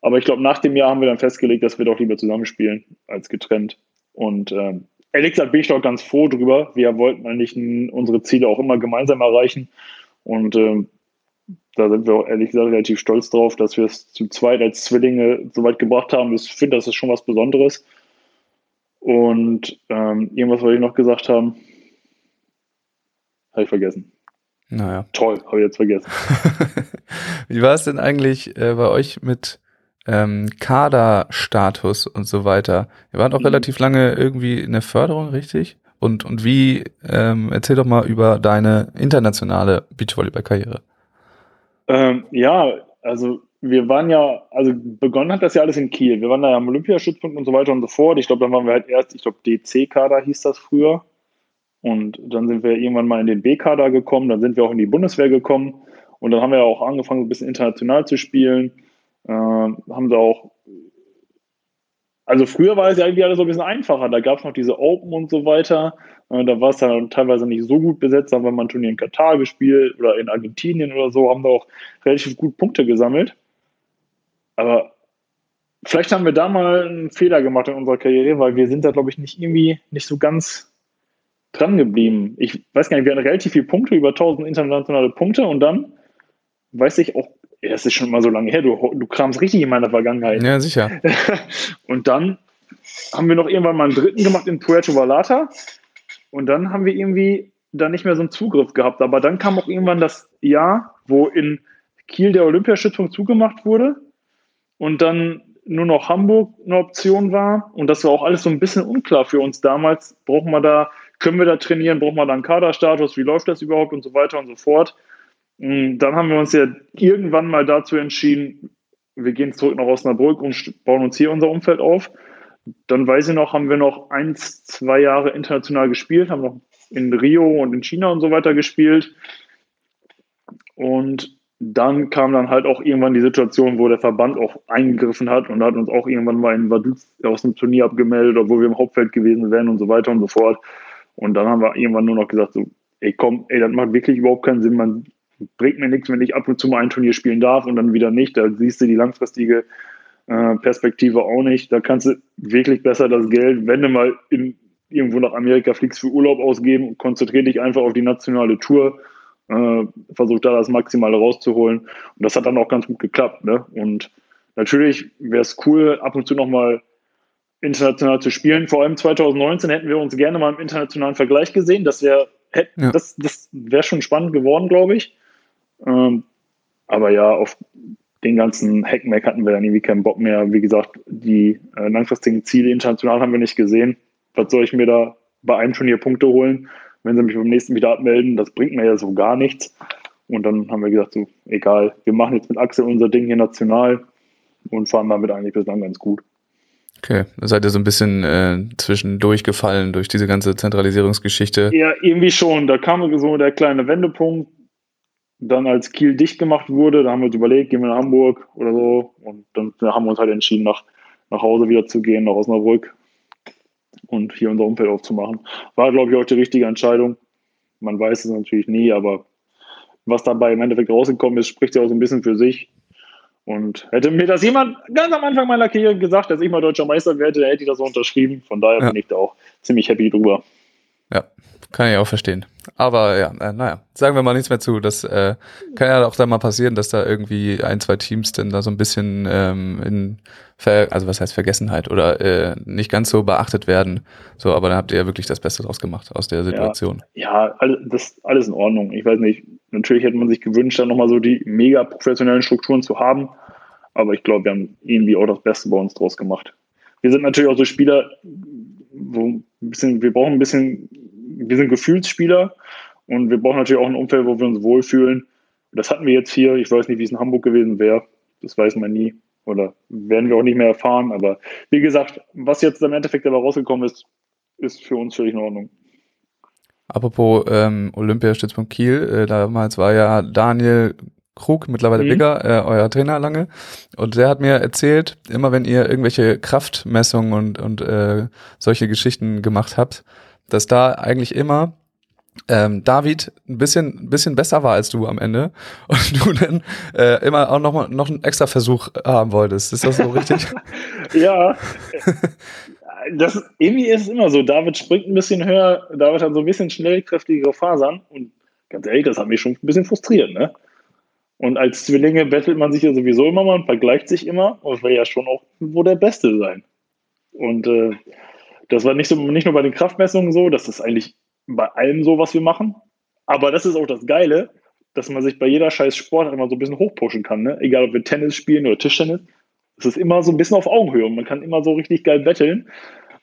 Aber ich glaube, nach dem Jahr haben wir dann festgelegt, dass wir doch lieber zusammenspielen als getrennt. Und ähm, ehrlich gesagt bin ich doch ganz froh drüber. Wir wollten eigentlich unsere Ziele auch immer gemeinsam erreichen. Und ähm, da sind wir auch ehrlich gesagt relativ stolz drauf, dass wir es zu zweit als Zwillinge so weit gebracht haben. Ich finde, das ist schon was Besonderes. Und ähm, irgendwas wollte ich noch gesagt haben. Habe ich vergessen. Naja. Toll, habe ich jetzt vergessen. Wie war es denn eigentlich äh, bei euch mit ähm, Kaderstatus und so weiter? Ihr wart auch Mhm. relativ lange irgendwie in der Förderung, richtig? Und, und wie, ähm, erzähl doch mal über deine internationale Beachvolleyball-Karriere. Ähm, ja, also wir waren ja, also begonnen hat das ja alles in Kiel. Wir waren da ja am Olympiastützpunkt und so weiter und so fort. Ich glaube, dann waren wir halt erst, ich glaube, DC-Kader hieß das früher. Und dann sind wir irgendwann mal in den B-Kader gekommen, dann sind wir auch in die Bundeswehr gekommen. Und dann haben wir auch angefangen, ein bisschen international zu spielen. Ähm, haben da auch, also früher war es ja irgendwie alles so ein bisschen einfacher. Da gab es noch diese Open und so weiter. Äh, Da war es dann teilweise nicht so gut besetzt. Haben wir mal ein Turnier in Katar gespielt oder in Argentinien oder so, haben da auch relativ gut Punkte gesammelt. Aber vielleicht haben wir da mal einen Fehler gemacht in unserer Karriere, weil wir sind da, glaube ich, nicht irgendwie nicht so ganz dran geblieben. Ich weiß gar nicht, wir hatten relativ viele Punkte, über 1000 internationale Punkte und dann weiß ich auch, ja, das ist schon mal so lange her, du, du kramst richtig in meiner Vergangenheit. Ja, sicher. und dann haben wir noch irgendwann mal einen dritten gemacht in Puerto Vallarta. Und dann haben wir irgendwie da nicht mehr so einen Zugriff gehabt. Aber dann kam auch irgendwann das Jahr, wo in Kiel der Olympiastützpunkt zugemacht wurde und dann nur noch Hamburg eine Option war. Und das war auch alles so ein bisschen unklar für uns damals. Brauchen wir da, können wir da trainieren, brauchen wir da einen Kaderstatus, wie läuft das überhaupt und so weiter und so fort. Mm, Dann haben wir uns ja irgendwann mal dazu entschieden, wir gehen zurück nach Osnabrück und bauen uns hier unser Umfeld auf. Dann weiß ich noch, haben wir noch eins, zwei Jahre international gespielt, haben noch in Rio und in China und so weiter gespielt. Und dann kam dann halt auch irgendwann die Situation, wo der Verband auch eingegriffen hat und hat uns auch irgendwann mal in Vaduz aus dem Turnier abgemeldet, obwohl wir im Hauptfeld gewesen wären und so weiter und so fort. Und dann haben wir irgendwann nur noch gesagt, so, ey komm, ey, das macht wirklich überhaupt keinen Sinn, man bringt mir nichts, wenn ich ab und zu mal ein Turnier spielen darf und dann wieder nicht. Da siehst du die langfristige äh, Perspektive auch nicht. Da kannst du wirklich besser das Geld, wenn du mal in, irgendwo nach Amerika fliegst, für Urlaub ausgeben und konzentriere dich einfach auf die nationale Tour. Äh, versuch da das Maximale rauszuholen. Und das hat dann auch ganz gut geklappt. Ne? Und natürlich wäre es cool, ab und zu nochmal international zu spielen. Vor allem 2019 hätten wir uns gerne mal im internationalen Vergleich gesehen. Das wäre Ja. das, das wäre schon spannend geworden, glaube ich. Ähm, aber ja, auf den ganzen Hackmack hatten wir dann irgendwie keinen Bock mehr. Wie gesagt, die äh, langfristigen Ziele international haben wir nicht gesehen. Was soll ich mir da bei einem Turnier Punkte holen, wenn sie mich beim nächsten wieder abmelden? Das bringt mir ja so gar nichts. Und dann haben wir gesagt, so, egal, wir machen jetzt mit Axel unser Ding hier national und fahren damit eigentlich bislang ganz gut. Okay, da seid ihr so ein bisschen äh, zwischendurch gefallen durch diese ganze Zentralisierungsgeschichte. Ja, irgendwie schon. Da kam so der kleine Wendepunkt. Dann als Kiel dicht gemacht wurde, da haben wir uns überlegt, gehen wir nach Hamburg oder so. Und dann haben wir uns halt entschieden, nach, nach Hause wieder zu gehen, nach Osnabrück und hier unser Umfeld aufzumachen. War, glaube ich, auch die richtige Entscheidung. Man weiß es natürlich nie, aber was dabei im Endeffekt rausgekommen ist, spricht ja auch so ein bisschen für sich. Und hätte mir das jemand ganz am Anfang meiner Karriere gesagt, dass ich mal deutscher Meister werde, dann hätte ich das so unterschrieben. Von daher Ja. bin ich da auch ziemlich happy drüber. Ja, kann ich auch verstehen. Aber ja, äh, naja, sagen wir mal nichts mehr zu. Das äh, kann ja auch dann mal passieren, dass da irgendwie ein, zwei Teams dann da so ein bisschen ähm, in, Ver also was heißt Vergessenheit oder äh, nicht ganz so beachtet werden. So, aber dann habt ihr ja wirklich das Beste draus gemacht aus der Situation. Ja, alles, das alles in Ordnung. Ich weiß nicht, Natürlich hätte man sich gewünscht, dann nochmal so die mega professionellen Strukturen zu haben. Aber ich glaube, wir haben irgendwie auch das Beste bei uns draus gemacht. Wir sind natürlich auch so Spieler, wo ein bisschen, wir brauchen ein bisschen, wir sind Gefühlsspieler und wir brauchen natürlich auch ein Umfeld, wo wir uns wohlfühlen. Das hatten wir jetzt hier. Ich weiß nicht, wie es in Hamburg gewesen wäre. Das weiß man nie. Oder werden wir auch nicht mehr erfahren. Aber wie gesagt, was jetzt im Endeffekt dabei rausgekommen ist, ist für uns völlig in Ordnung. Apropos ähm, Olympiastützpunkt Kiel, äh, damals war ja Daniel Krug, mittlerweile Mhm. Bigger, äh, euer Trainer lange. Und der hat mir erzählt, immer wenn ihr irgendwelche Kraftmessungen und, und äh, solche Geschichten gemacht habt, dass da eigentlich immer ähm, David ein bisschen, ein bisschen besser war als du am Ende und du dann äh, immer auch noch, mal, noch einen extra Versuch haben wolltest. Ist das so richtig? Ja, das, irgendwie ist es immer so. David springt ein bisschen höher, David hat so ein bisschen schnellkräftigere Fasern und ganz ehrlich, das hat mich schon ein bisschen frustriert, ne? Und als Zwillinge bettelt man sich ja sowieso immer mal und vergleicht sich immer und will ja schon auch wo der Beste sein. Und äh, das war nicht, so, nicht nur bei den Kraftmessungen so, das ist eigentlich bei allem so, was wir machen. Aber das ist auch das Geile, dass man sich bei jeder scheiß Sport immer so ein bisschen hochpushen kann. Ne? Egal, ob wir Tennis spielen oder Tischtennis. Es ist immer so ein bisschen auf Augenhöhe und man kann immer so richtig geil betteln.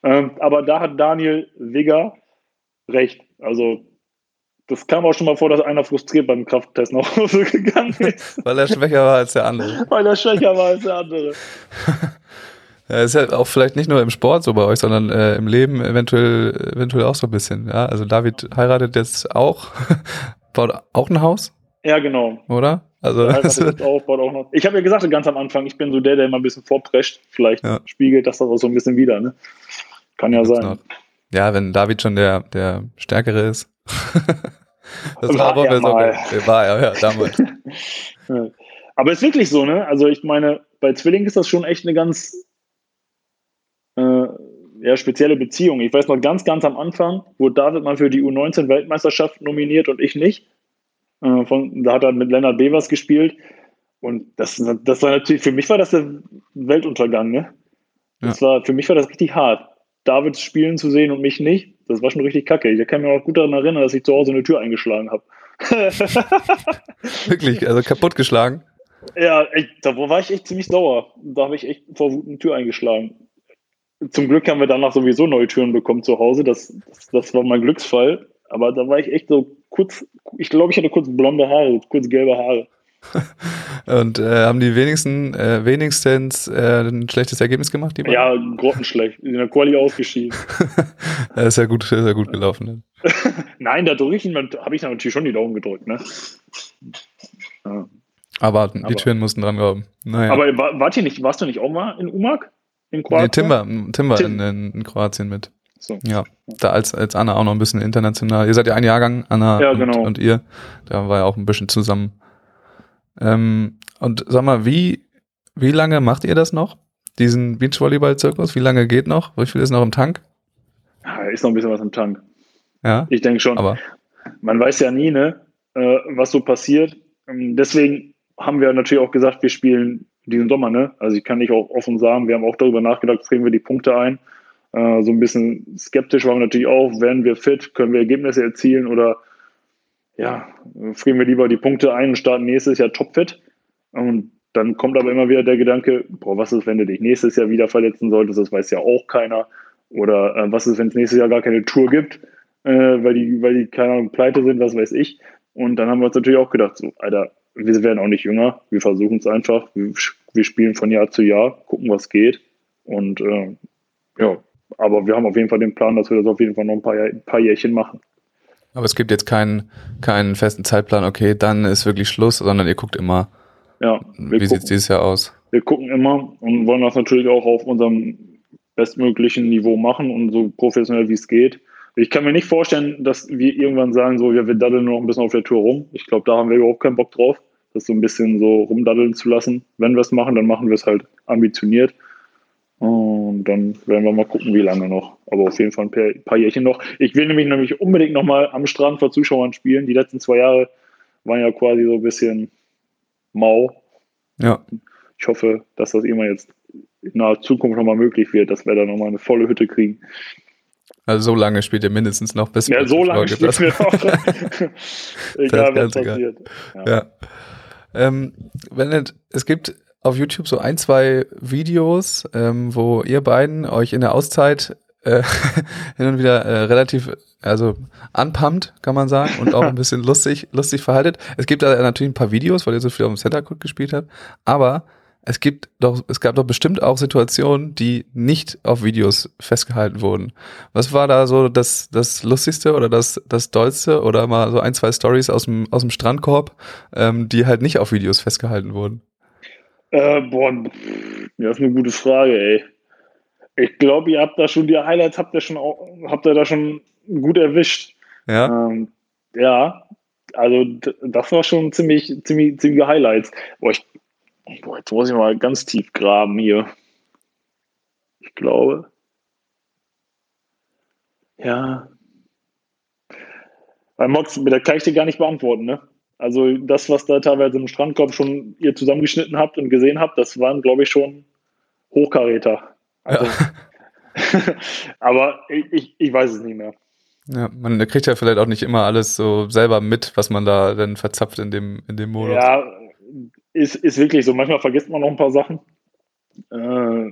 Ähm, aber da hat Daniel Wigger recht. Also, das kam auch schon mal vor, dass einer frustriert beim Krafttest nach Hause gegangen ist, Weil er schwächer war als der andere. weil er schwächer war als der andere. Ja, ist ja auch vielleicht nicht nur im Sport so bei euch, sondern äh, im Leben eventuell, eventuell auch so ein bisschen. Ja, also David heiratet jetzt auch, baut auch ein Haus, Ja, genau. oder? Also jetzt auch, baut auch noch. Ich habe ja gesagt, ganz am Anfang, ich bin so der, der immer ein bisschen vorprescht. Vielleicht Ja. spiegelt das das auch so ein bisschen wieder. Ne? Kann ja sein. ja, wenn David schon der der stärkere ist. Das War aber er besser. mal. War er ja damals. Ja. Aber ist wirklich so, ne? Also ich meine, bei Zwillingen ist das schon echt eine ganz äh, ja, spezielle Beziehung. Ich weiß noch ganz, ganz am Anfang wurde David mal für die U19-Weltmeisterschaft nominiert und ich nicht. Äh, von, da hat er mit Lennart Bevers gespielt. Und das, das war natürlich, für mich war das der Weltuntergang, ne? Das war, für mich war das richtig hart. David spielen zu sehen und mich nicht, das war schon richtig kacke. Ich kann mich auch gut daran erinnern, dass ich zu Hause eine Tür eingeschlagen habe. Wirklich, also kaputtgeschlagen. Ja, echt, da war ich echt ziemlich sauer. Da habe ich echt vor Wut eine Tür eingeschlagen. Zum Glück haben wir danach sowieso neue Türen bekommen zu Hause. Das, das, das war mein Glücksfall. Aber da war ich echt so kurz, ich glaube, ich hatte kurz blonde Haare, kurz gelbe Haare. Und äh, haben die wenigsten, äh, wenigstens äh, ein schlechtes Ergebnis gemacht, die? Ja, grottenschlecht. In der Quali ausgeschieden. Das ist ja gut, ist ja gut gelaufen. Ne? Nein, da drücke ich, habe ich natürlich schon die Daumen gedrückt, ne? Ja. Aber die Aber- Türen mussten dran glauben. Naja. Aber war, wart ihr nicht, warst du nicht auch mal in Umag? In nee, Kroatien? Timber, Timber Tim- in, in, Kroatien mit. So. Ja, da als, als Anna auch noch ein bisschen international. Ihr seid ja ein Jahrgang, Anna Ja, und, genau. und ihr. Da war ja auch ein bisschen zusammen. Ähm, und sag mal, wie, wie lange macht ihr das noch? Diesen Beachvolleyball-Zirkus? Wie lange geht noch? Wie viel ist noch im Tank? Ist noch ein bisschen was im Tank. Ja, Ich denke schon. aber man weiß ja nie, ne, äh, was so passiert. Ähm, deswegen haben wir natürlich auch gesagt, wir spielen diesen Sommer, ne? Also ich kann nicht auch offen sagen, wir haben auch darüber nachgedacht, frieren wir die Punkte ein. Äh, so ein bisschen skeptisch waren wir natürlich auch, werden wir fit, können wir Ergebnisse erzielen oder ja, frieren wir lieber die Punkte ein und starten nächstes Jahr topfit. Und dann kommt aber immer wieder der Gedanke, boah, was ist, wenn du dich nächstes Jahr wieder verletzen solltest, das weiß ja auch keiner. Oder äh, was ist, wenn es nächstes Jahr gar keine Tour gibt, äh, weil die, weil die, keine Ahnung, pleite sind, was weiß ich. Und dann haben wir uns natürlich auch gedacht, so, Alter, wir werden auch nicht jünger, wir versuchen es einfach, wir, spielen von Jahr zu Jahr, gucken, was geht. Und äh, ja, aber wir haben auf jeden Fall den Plan, dass wir das auf jeden Fall noch ein paar, ein paar Jährchen machen. Aber es gibt jetzt keinen, keinen festen Zeitplan, okay, dann ist wirklich Schluss, sondern ihr guckt immer, Ja, wie sieht es dieses Jahr aus? wir gucken immer und wollen das natürlich auch auf unserem bestmöglichen Niveau machen und so professionell wie es geht. Ich kann mir nicht vorstellen, dass wir irgendwann sagen, so, ja, wir daddeln noch ein bisschen auf der Tour rum. Ich glaube, da haben wir überhaupt keinen Bock drauf, das so ein bisschen so rumdaddeln zu lassen. Wenn wir es machen, dann machen wir es halt ambitioniert. Und dann werden wir mal gucken, wie lange noch. Aber auf jeden Fall ein paar, Jährchen noch. Ich will nämlich nämlich unbedingt nochmal am Strand vor Zuschauern spielen. Die letzten zwei Jahre waren ja quasi so ein bisschen mau. Ja, Ich hoffe, dass das immer jetzt in naher Zukunft nochmal möglich wird, dass wir da nochmal eine volle Hütte kriegen. Also so lange spielt ihr mindestens noch bis Ja, so lange spielen wir noch. egal, was ganz egal. passiert. Ja. Ja. Ähm, wenn es, es gibt auf YouTube so ein, zwei Videos, ähm, wo ihr beiden euch in der Auszeit äh, hin und wieder äh, relativ, also anpumpt, kann man sagen, und auch ein bisschen lustig, lustig verhaltet. Es gibt da natürlich ein paar Videos, weil ihr so viel auf dem Center Court gespielt habt, aber es gibt doch, es gab doch bestimmt auch Situationen, die nicht auf Videos festgehalten wurden. Was war da so das, das Lustigste oder das, das Dollste oder mal so ein, zwei Stories aus dem, aus dem Strandkorb, ähm, die halt nicht auf Videos festgehalten wurden? Äh, boah, pff, das ist eine gute Frage, ey. Ich glaube, ihr habt da schon die Highlights, habt ihr schon auch, habt ihr da schon gut erwischt. Ja, Ähm, ja, also das war schon ziemlich, ziemlich, ziemliche Highlights. Boah, ich, boah, jetzt muss ich mal ganz tief graben hier. Ich glaube. Ja. Weil Mox, da kann ich dir gar nicht beantworten, ne? Also das, was da teilweise im Strandkorb schon ihr zusammengeschnitten habt und gesehen habt, das waren, glaube ich, schon Hochkaräter. Also, aber ich, ich, ich weiß es nicht mehr. ja, man kriegt ja vielleicht auch nicht immer alles so selber mit, was man da dann verzapft in dem, in dem Modus. Ja, ist, ist wirklich so. Manchmal vergisst man noch ein paar Sachen. Äh,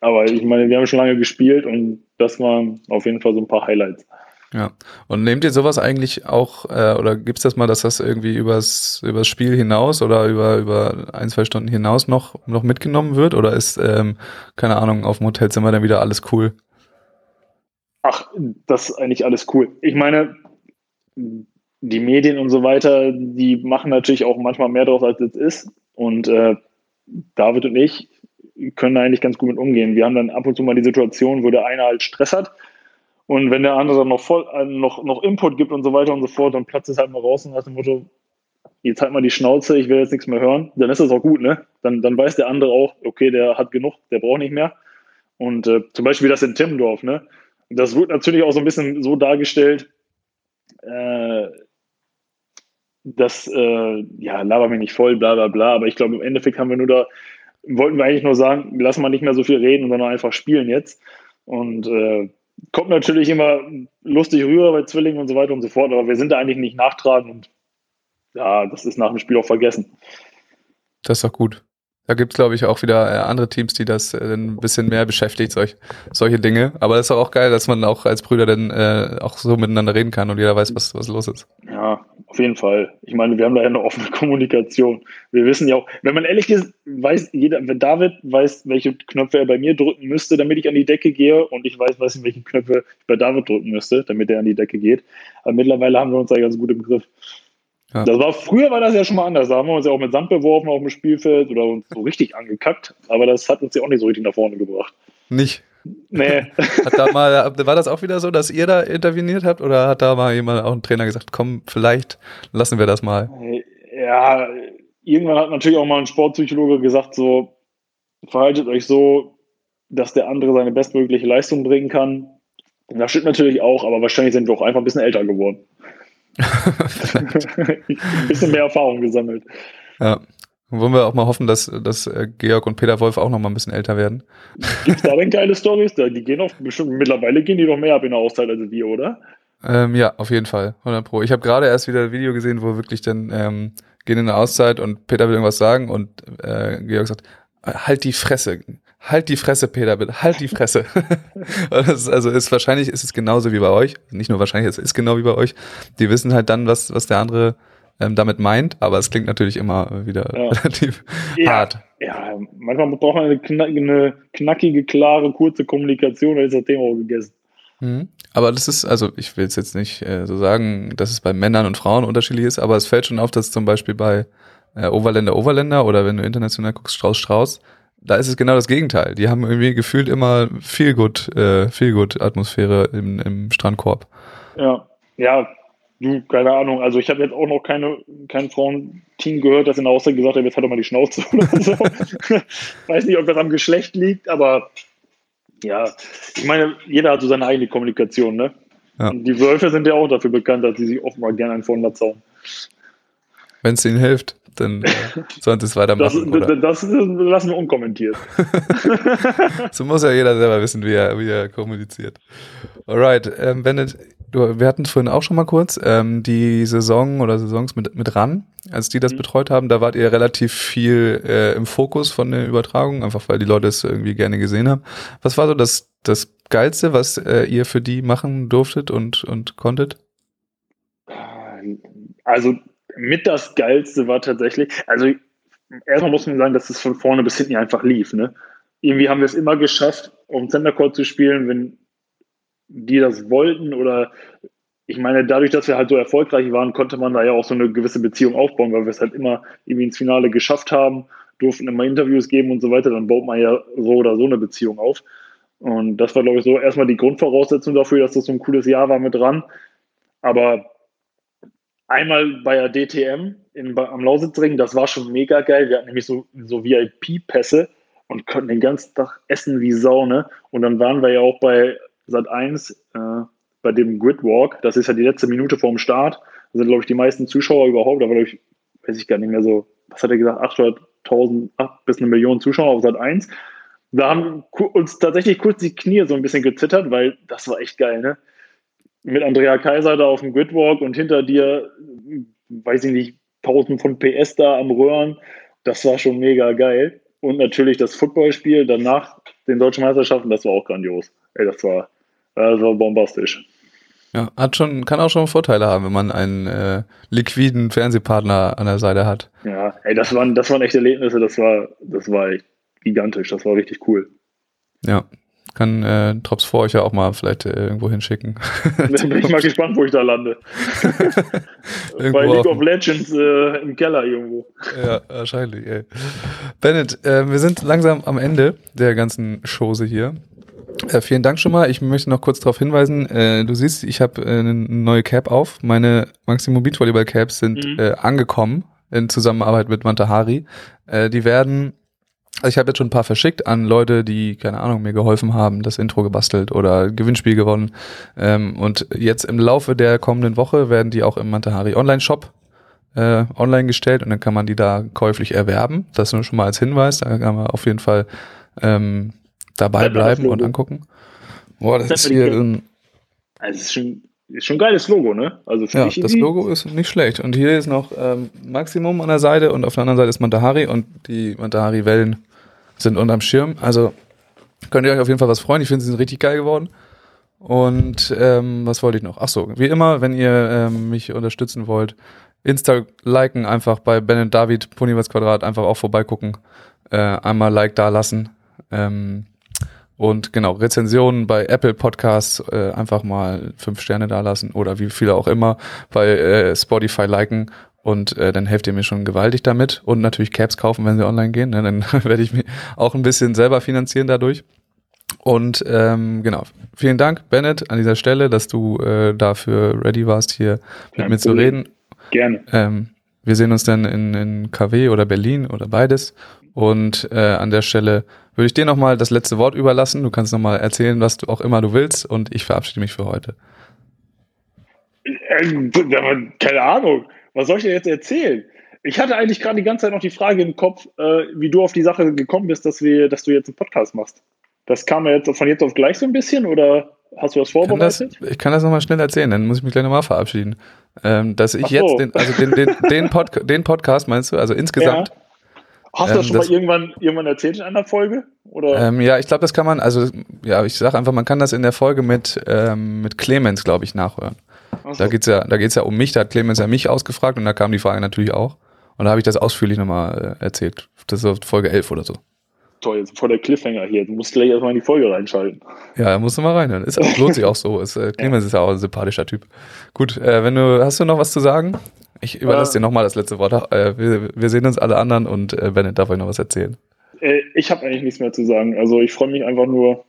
aber ich meine, wir haben schon lange gespielt und das waren auf jeden Fall so ein paar Highlights. Ja. Und nehmt ihr sowas eigentlich auch, äh, oder gibt's das mal, dass das irgendwie übers, übers Spiel hinaus oder über, über ein, zwei Stunden hinaus noch, noch mitgenommen wird? Oder ist, ähm, keine Ahnung, auf dem Hotelzimmer dann wieder alles cool? Ach, das ist eigentlich alles cool. Ich meine, die Medien und so weiter, die machen natürlich auch manchmal mehr draus, als es ist. Und äh, David und ich können da eigentlich ganz gut mit umgehen. Wir haben dann ab und zu mal die Situation, wo der eine halt Stress hat. Und wenn der andere noch voll äh, noch, noch Input gibt und so weiter und so fort, dann platzt es halt mal raus und nach dem Motto, jetzt halt mal die Schnauze, ich will jetzt nichts mehr hören, dann ist das auch gut, ne? Dann, dann weiß der andere auch, okay, der hat genug, der braucht nicht mehr. Und äh, zum Beispiel das in Timmendorf, ne? Das wird natürlich auch so ein bisschen so dargestellt, äh, dass, äh, ja, laber mich nicht voll, bla bla bla, aber ich glaube, im Endeffekt haben wir nur da, wollten wir eigentlich nur sagen, lass mal nicht mehr so viel reden, sondern einfach spielen jetzt. Und äh, kommt natürlich immer lustig rüber bei Zwillingen und so weiter und so fort, aber wir sind da eigentlich nicht nachtragend und ja, das ist nach dem Spiel auch vergessen. Das ist doch gut. Da gibt's glaube ich, auch wieder äh, andere Teams, die das äh, ein bisschen mehr beschäftigt, solch, solche Dinge. Aber das ist auch geil, dass man auch als Brüder dann äh, auch so miteinander reden kann und jeder weiß, was, was los ist. Ja, auf jeden Fall. Ich meine, wir haben da ja eine offene Kommunikation. Wir wissen ja auch, wenn man ehrlich ist, weiß jeder, wenn David weiß, welche Knöpfe er bei mir drücken müsste, damit ich an die Decke gehe und ich weiß, weiß welche Knöpfe ich bei David drücken müsste, damit er an die Decke geht. Aber mittlerweile haben wir uns da ganz gut im Griff. Ja. Das war, früher war das ja schon mal anders. Da haben wir uns ja auch mit Sand beworfen auf dem Spielfeld oder uns so richtig angekackt. Aber das hat uns ja auch nicht so richtig nach vorne gebracht. Nicht. Nee. Hat da mal, war das auch wieder so, dass ihr da interveniert habt oder hat da mal jemand, auch ein Trainer gesagt, komm, vielleicht lassen wir das mal? Ja, irgendwann hat natürlich auch mal ein Sportpsychologe gesagt, so, verhaltet euch so, dass der andere seine bestmögliche Leistung bringen kann. Und das stimmt natürlich auch, aber wahrscheinlich sind wir auch einfach ein bisschen älter geworden. Ein bisschen mehr Erfahrung gesammelt. Ja. Wollen wir auch mal hoffen, dass, dass äh, Georg und Peter Wolf auch noch mal ein bisschen älter werden. Gibt es da denn geile Stories? Die gehen auch bestimmt, mittlerweile gehen die doch mehr ab in der Auszeit als wir, oder? Ähm, ja, auf jeden Fall, 100 Pro. Ich habe gerade erst wieder ein Video gesehen, wo wirklich dann ähm, gehen in der Auszeit und Peter will irgendwas sagen und äh, Georg sagt, halt die Fresse, halt die Fresse, Peter, bitte, halt die Fresse. ist, also ist wahrscheinlich ist es genauso wie bei euch, nicht nur wahrscheinlich, es ist genau wie bei euch. Die wissen halt dann, was was der andere ähm, damit meint, aber es klingt natürlich immer wieder Ja. relativ Ja. hart. Ja, manchmal braucht man eine, knack, eine knackige, klare, kurze Kommunikation, dann ist das Thema auch gegessen. Mhm. Aber das ist, also ich will es jetzt nicht äh, so sagen, dass es bei Männern und Frauen unterschiedlich ist, aber es fällt schon auf, dass zum Beispiel bei äh, Overländer Overländer oder wenn du international guckst, Strauß Strauß, da ist es genau das Gegenteil. Die haben irgendwie gefühlt immer viel gut, äh, viel gut Atmosphäre im, im Strandkorb. Ja, ja, du, keine Ahnung. Also ich habe jetzt auch noch keine, kein Frauenteam gehört, das in der Auszeit gesagt hat, jetzt hat er mal die Schnauze oder so. Weiß nicht, ob das am Geschlecht liegt, aber ja, ich meine, jeder hat so seine eigene Kommunikation, ne? Ja. Die Wölfe sind ja auch dafür bekannt, dass sie sich offenbar gerne einen von der Zaun. Wenn es ihnen hilft. Dann äh, sollen sie es Das, weitermachen. oder? das, das lassen wir unkommentiert. so muss ja jeder selber wissen, wie er, wie er kommuniziert. Alright, ähm, Bennett, du, wir hatten es vorhin auch schon mal kurz, ähm, die Saison oder Saisons mit, mit RAN, als die das Mhm. betreut haben, da wart ihr relativ viel äh, im Fokus von der Übertragung, einfach weil die Leute es irgendwie gerne gesehen haben. Was war so das, das Geilste, was äh, ihr für die machen durftet und, und konntet? Also mit das Geilste war tatsächlich, also erstmal muss man sagen, dass es von vorne bis hinten einfach lief. Ne? Irgendwie haben wir es immer geschafft, auf dem Center Court zu spielen, wenn die das wollten oder ich meine, dadurch, dass wir halt so erfolgreich waren, konnte man da ja auch so eine gewisse Beziehung aufbauen, weil wir es halt immer irgendwie ins Finale geschafft haben, durften immer Interviews geben und so weiter, dann baut man ja so oder so eine Beziehung auf. Und das war, glaube ich, so erstmal die Grundvoraussetzung dafür, dass das so ein cooles Jahr war mit dran. Aber einmal bei der DTM in, am Lausitzring, das war schon mega geil. Wir hatten nämlich so, so VIP-Pässe und konnten den ganzen Tag essen wie Sau, ne? Und dann waren wir ja auch bei Sat 1 äh, bei dem Gridwalk. Das ist ja die letzte Minute vorm Start. Da sind, glaube ich, die meisten Zuschauer überhaupt. Da war, glaube ich, weiß ich gar nicht mehr so, was hat er gesagt, 800.000 8 bis eine Million Zuschauer auf Sat 1. Da haben uns tatsächlich kurz die Knie so ein bisschen gezittert, weil das war echt geil, ne? Mit Andrea Kaiser da auf dem Gridwalk und hinter dir, weiß ich nicht, 1000 von PS da am Röhren. Das war schon mega geil. Und natürlich das Footballspiel danach den deutschen Meisterschaften, das war auch grandios. Ey, das war, das war bombastisch. Ja, hat schon, kann auch schon Vorteile haben, wenn man einen äh, liquiden Fernsehpartner an der Seite hat. Ja, ey, das waren, das waren echte Erlebnisse. Das war, das war echt gigantisch. Das war richtig cool. Ja. Kann äh, Drops vor euch ja auch mal vielleicht äh, irgendwo hinschicken. Da bin ich mal gespannt, wo ich da lande. Bei League of Legends äh, im Keller irgendwo. Ja, wahrscheinlich, ey. Bennett, äh, wir sind langsam am Ende der ganzen Chose hier. Äh, vielen Dank schon mal. Ich möchte noch kurz darauf hinweisen, äh, du siehst, ich habe äh, eine neue Cap auf. Meine Maximum Beachvolleyball Caps sind Mhm. äh, angekommen in Zusammenarbeit mit Mantahari. Äh, die werden, also ich habe jetzt schon ein paar verschickt an Leute, die, keine Ahnung, mir geholfen haben, das Intro gebastelt oder Gewinnspiel gewonnen. Ähm, und jetzt im Laufe der kommenden Woche werden die auch im Mantahari Online-Shop äh, online gestellt und dann kann man die da käuflich erwerben. Das nur schon mal als Hinweis, da kann man auf jeden Fall ähm, dabei bleiben das und angucken. Boah, das Fett ist hier ein, Also, ist schon, ist schon ein geiles Logo, ne? Also, ja, ich das Logo ist nicht schlecht. Und hier ist noch ähm, Maximum an der Seite und auf der anderen Seite ist Mantahari und die Mantahari-Wellen sind unterm Schirm. Also könnt ihr euch auf jeden Fall was freuen. Ich finde, sie sind richtig geil geworden. Und ähm, was wollte ich noch? Ach so, wie immer, wenn ihr ähm, mich unterstützen wollt, Insta liken, einfach bei Ben und David Ponywatz Quadrat einfach auch vorbeigucken, äh, einmal Like da lassen. Ähm, und genau, Rezensionen bei Apple Podcasts äh, einfach mal fünf Sterne da lassen oder wie viele auch immer bei äh, Spotify liken und äh, dann helft ihr mir schon gewaltig damit und natürlich Caps kaufen, wenn sie online gehen. Ne? Dann werde ich mich auch ein bisschen selber finanzieren dadurch. Und ähm, genau, vielen Dank, Bennett, an dieser Stelle, dass du äh, dafür ready warst, hier mit Kein mir zu reden. Gerne. Ähm, wir sehen uns dann in, in KW oder Berlin oder beides. Und äh, an der Stelle würde ich dir nochmal das letzte Wort überlassen. Du kannst nochmal erzählen, was du auch immer du willst. Und ich verabschiede mich für heute. Ähm, keine Ahnung. Was soll ich dir jetzt erzählen? Ich hatte eigentlich gerade die ganze Zeit noch die Frage im Kopf, äh, wie du auf die Sache gekommen bist, dass, wir, dass du jetzt einen Podcast machst. Das kam ja jetzt von jetzt auf gleich so ein bisschen oder hast du das Kann das, vorbereitet? ich kann das nochmal schnell erzählen, dann muss ich mich gleich nochmal verabschieden. Ähm, dass ich so. jetzt den, also den, den, den, Podca den Podcast meinst du, also insgesamt. Hast du Ähm, das schon das- mal irgendwann, irgendwann erzählt in einer Folge? Oder? Ähm, ja, ich glaube, das kann man, also ja, ich sage einfach, man kann das in der Folge mit, ähm, mit Clemens, glaube ich, nachhören. Ach so. Da geht's ja, da geht's ja um mich, da hat Clemens ja mich ausgefragt und da kam die Frage natürlich auch. Und da habe ich das ausführlich nochmal äh, erzählt. Das ist Folge 11 oder so. Toll, jetzt vor der Cliffhanger hier. Du musst gleich erstmal in die Folge reinschalten. Ja, da musst du mal reinhören. Ist, lohnt sich auch so. Ist, äh, Clemens ist ja auch ein sympathischer Typ. Gut, äh, wenn du, hast du noch was zu sagen? Ich überlasse Äh, dir nochmal das letzte Wort. Äh, wir, wir sehen uns alle anderen und äh, Bennett darf euch noch was erzählen. Äh, ich habe eigentlich nichts mehr zu sagen. Also ich freue mich einfach nur,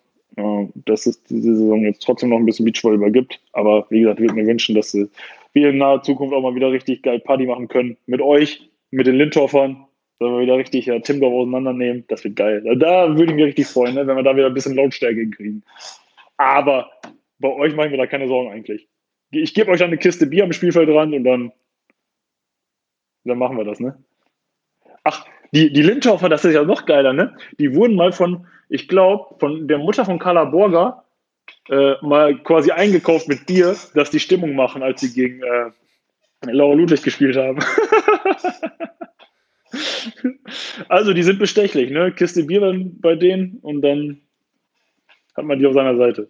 dass es diese Saison jetzt trotzdem noch ein bisschen Beachvolleyball gibt. Aber wie gesagt, ich würde mir wünschen, dass äh, wir in naher Zukunft auch mal wieder richtig geil Party machen können. Mit euch, mit den Lindhoffern. Wenn wir wieder richtig ja, Timdorf auseinandernehmen, das wird geil. Da würde ich mich richtig freuen, ne, wenn wir da wieder ein bisschen Lautstärke kriegen. Aber bei euch machen wir da keine Sorgen eigentlich. Ich gebe euch dann eine Kiste Bier am Spielfeld ran und dann, dann machen wir das, ne? Ach, die, die Lindhoffer, das ist ja noch geiler, ne? Die wurden mal von, ich glaube, von der Mutter von Carla Borger äh, mal quasi eingekauft mit Bier, dass die Stimmung machen, als sie gegen äh, Laura Ludwig gespielt haben. also, die sind bestechlich, ne? Kiste Bier bei denen und dann hat man die auf seiner Seite.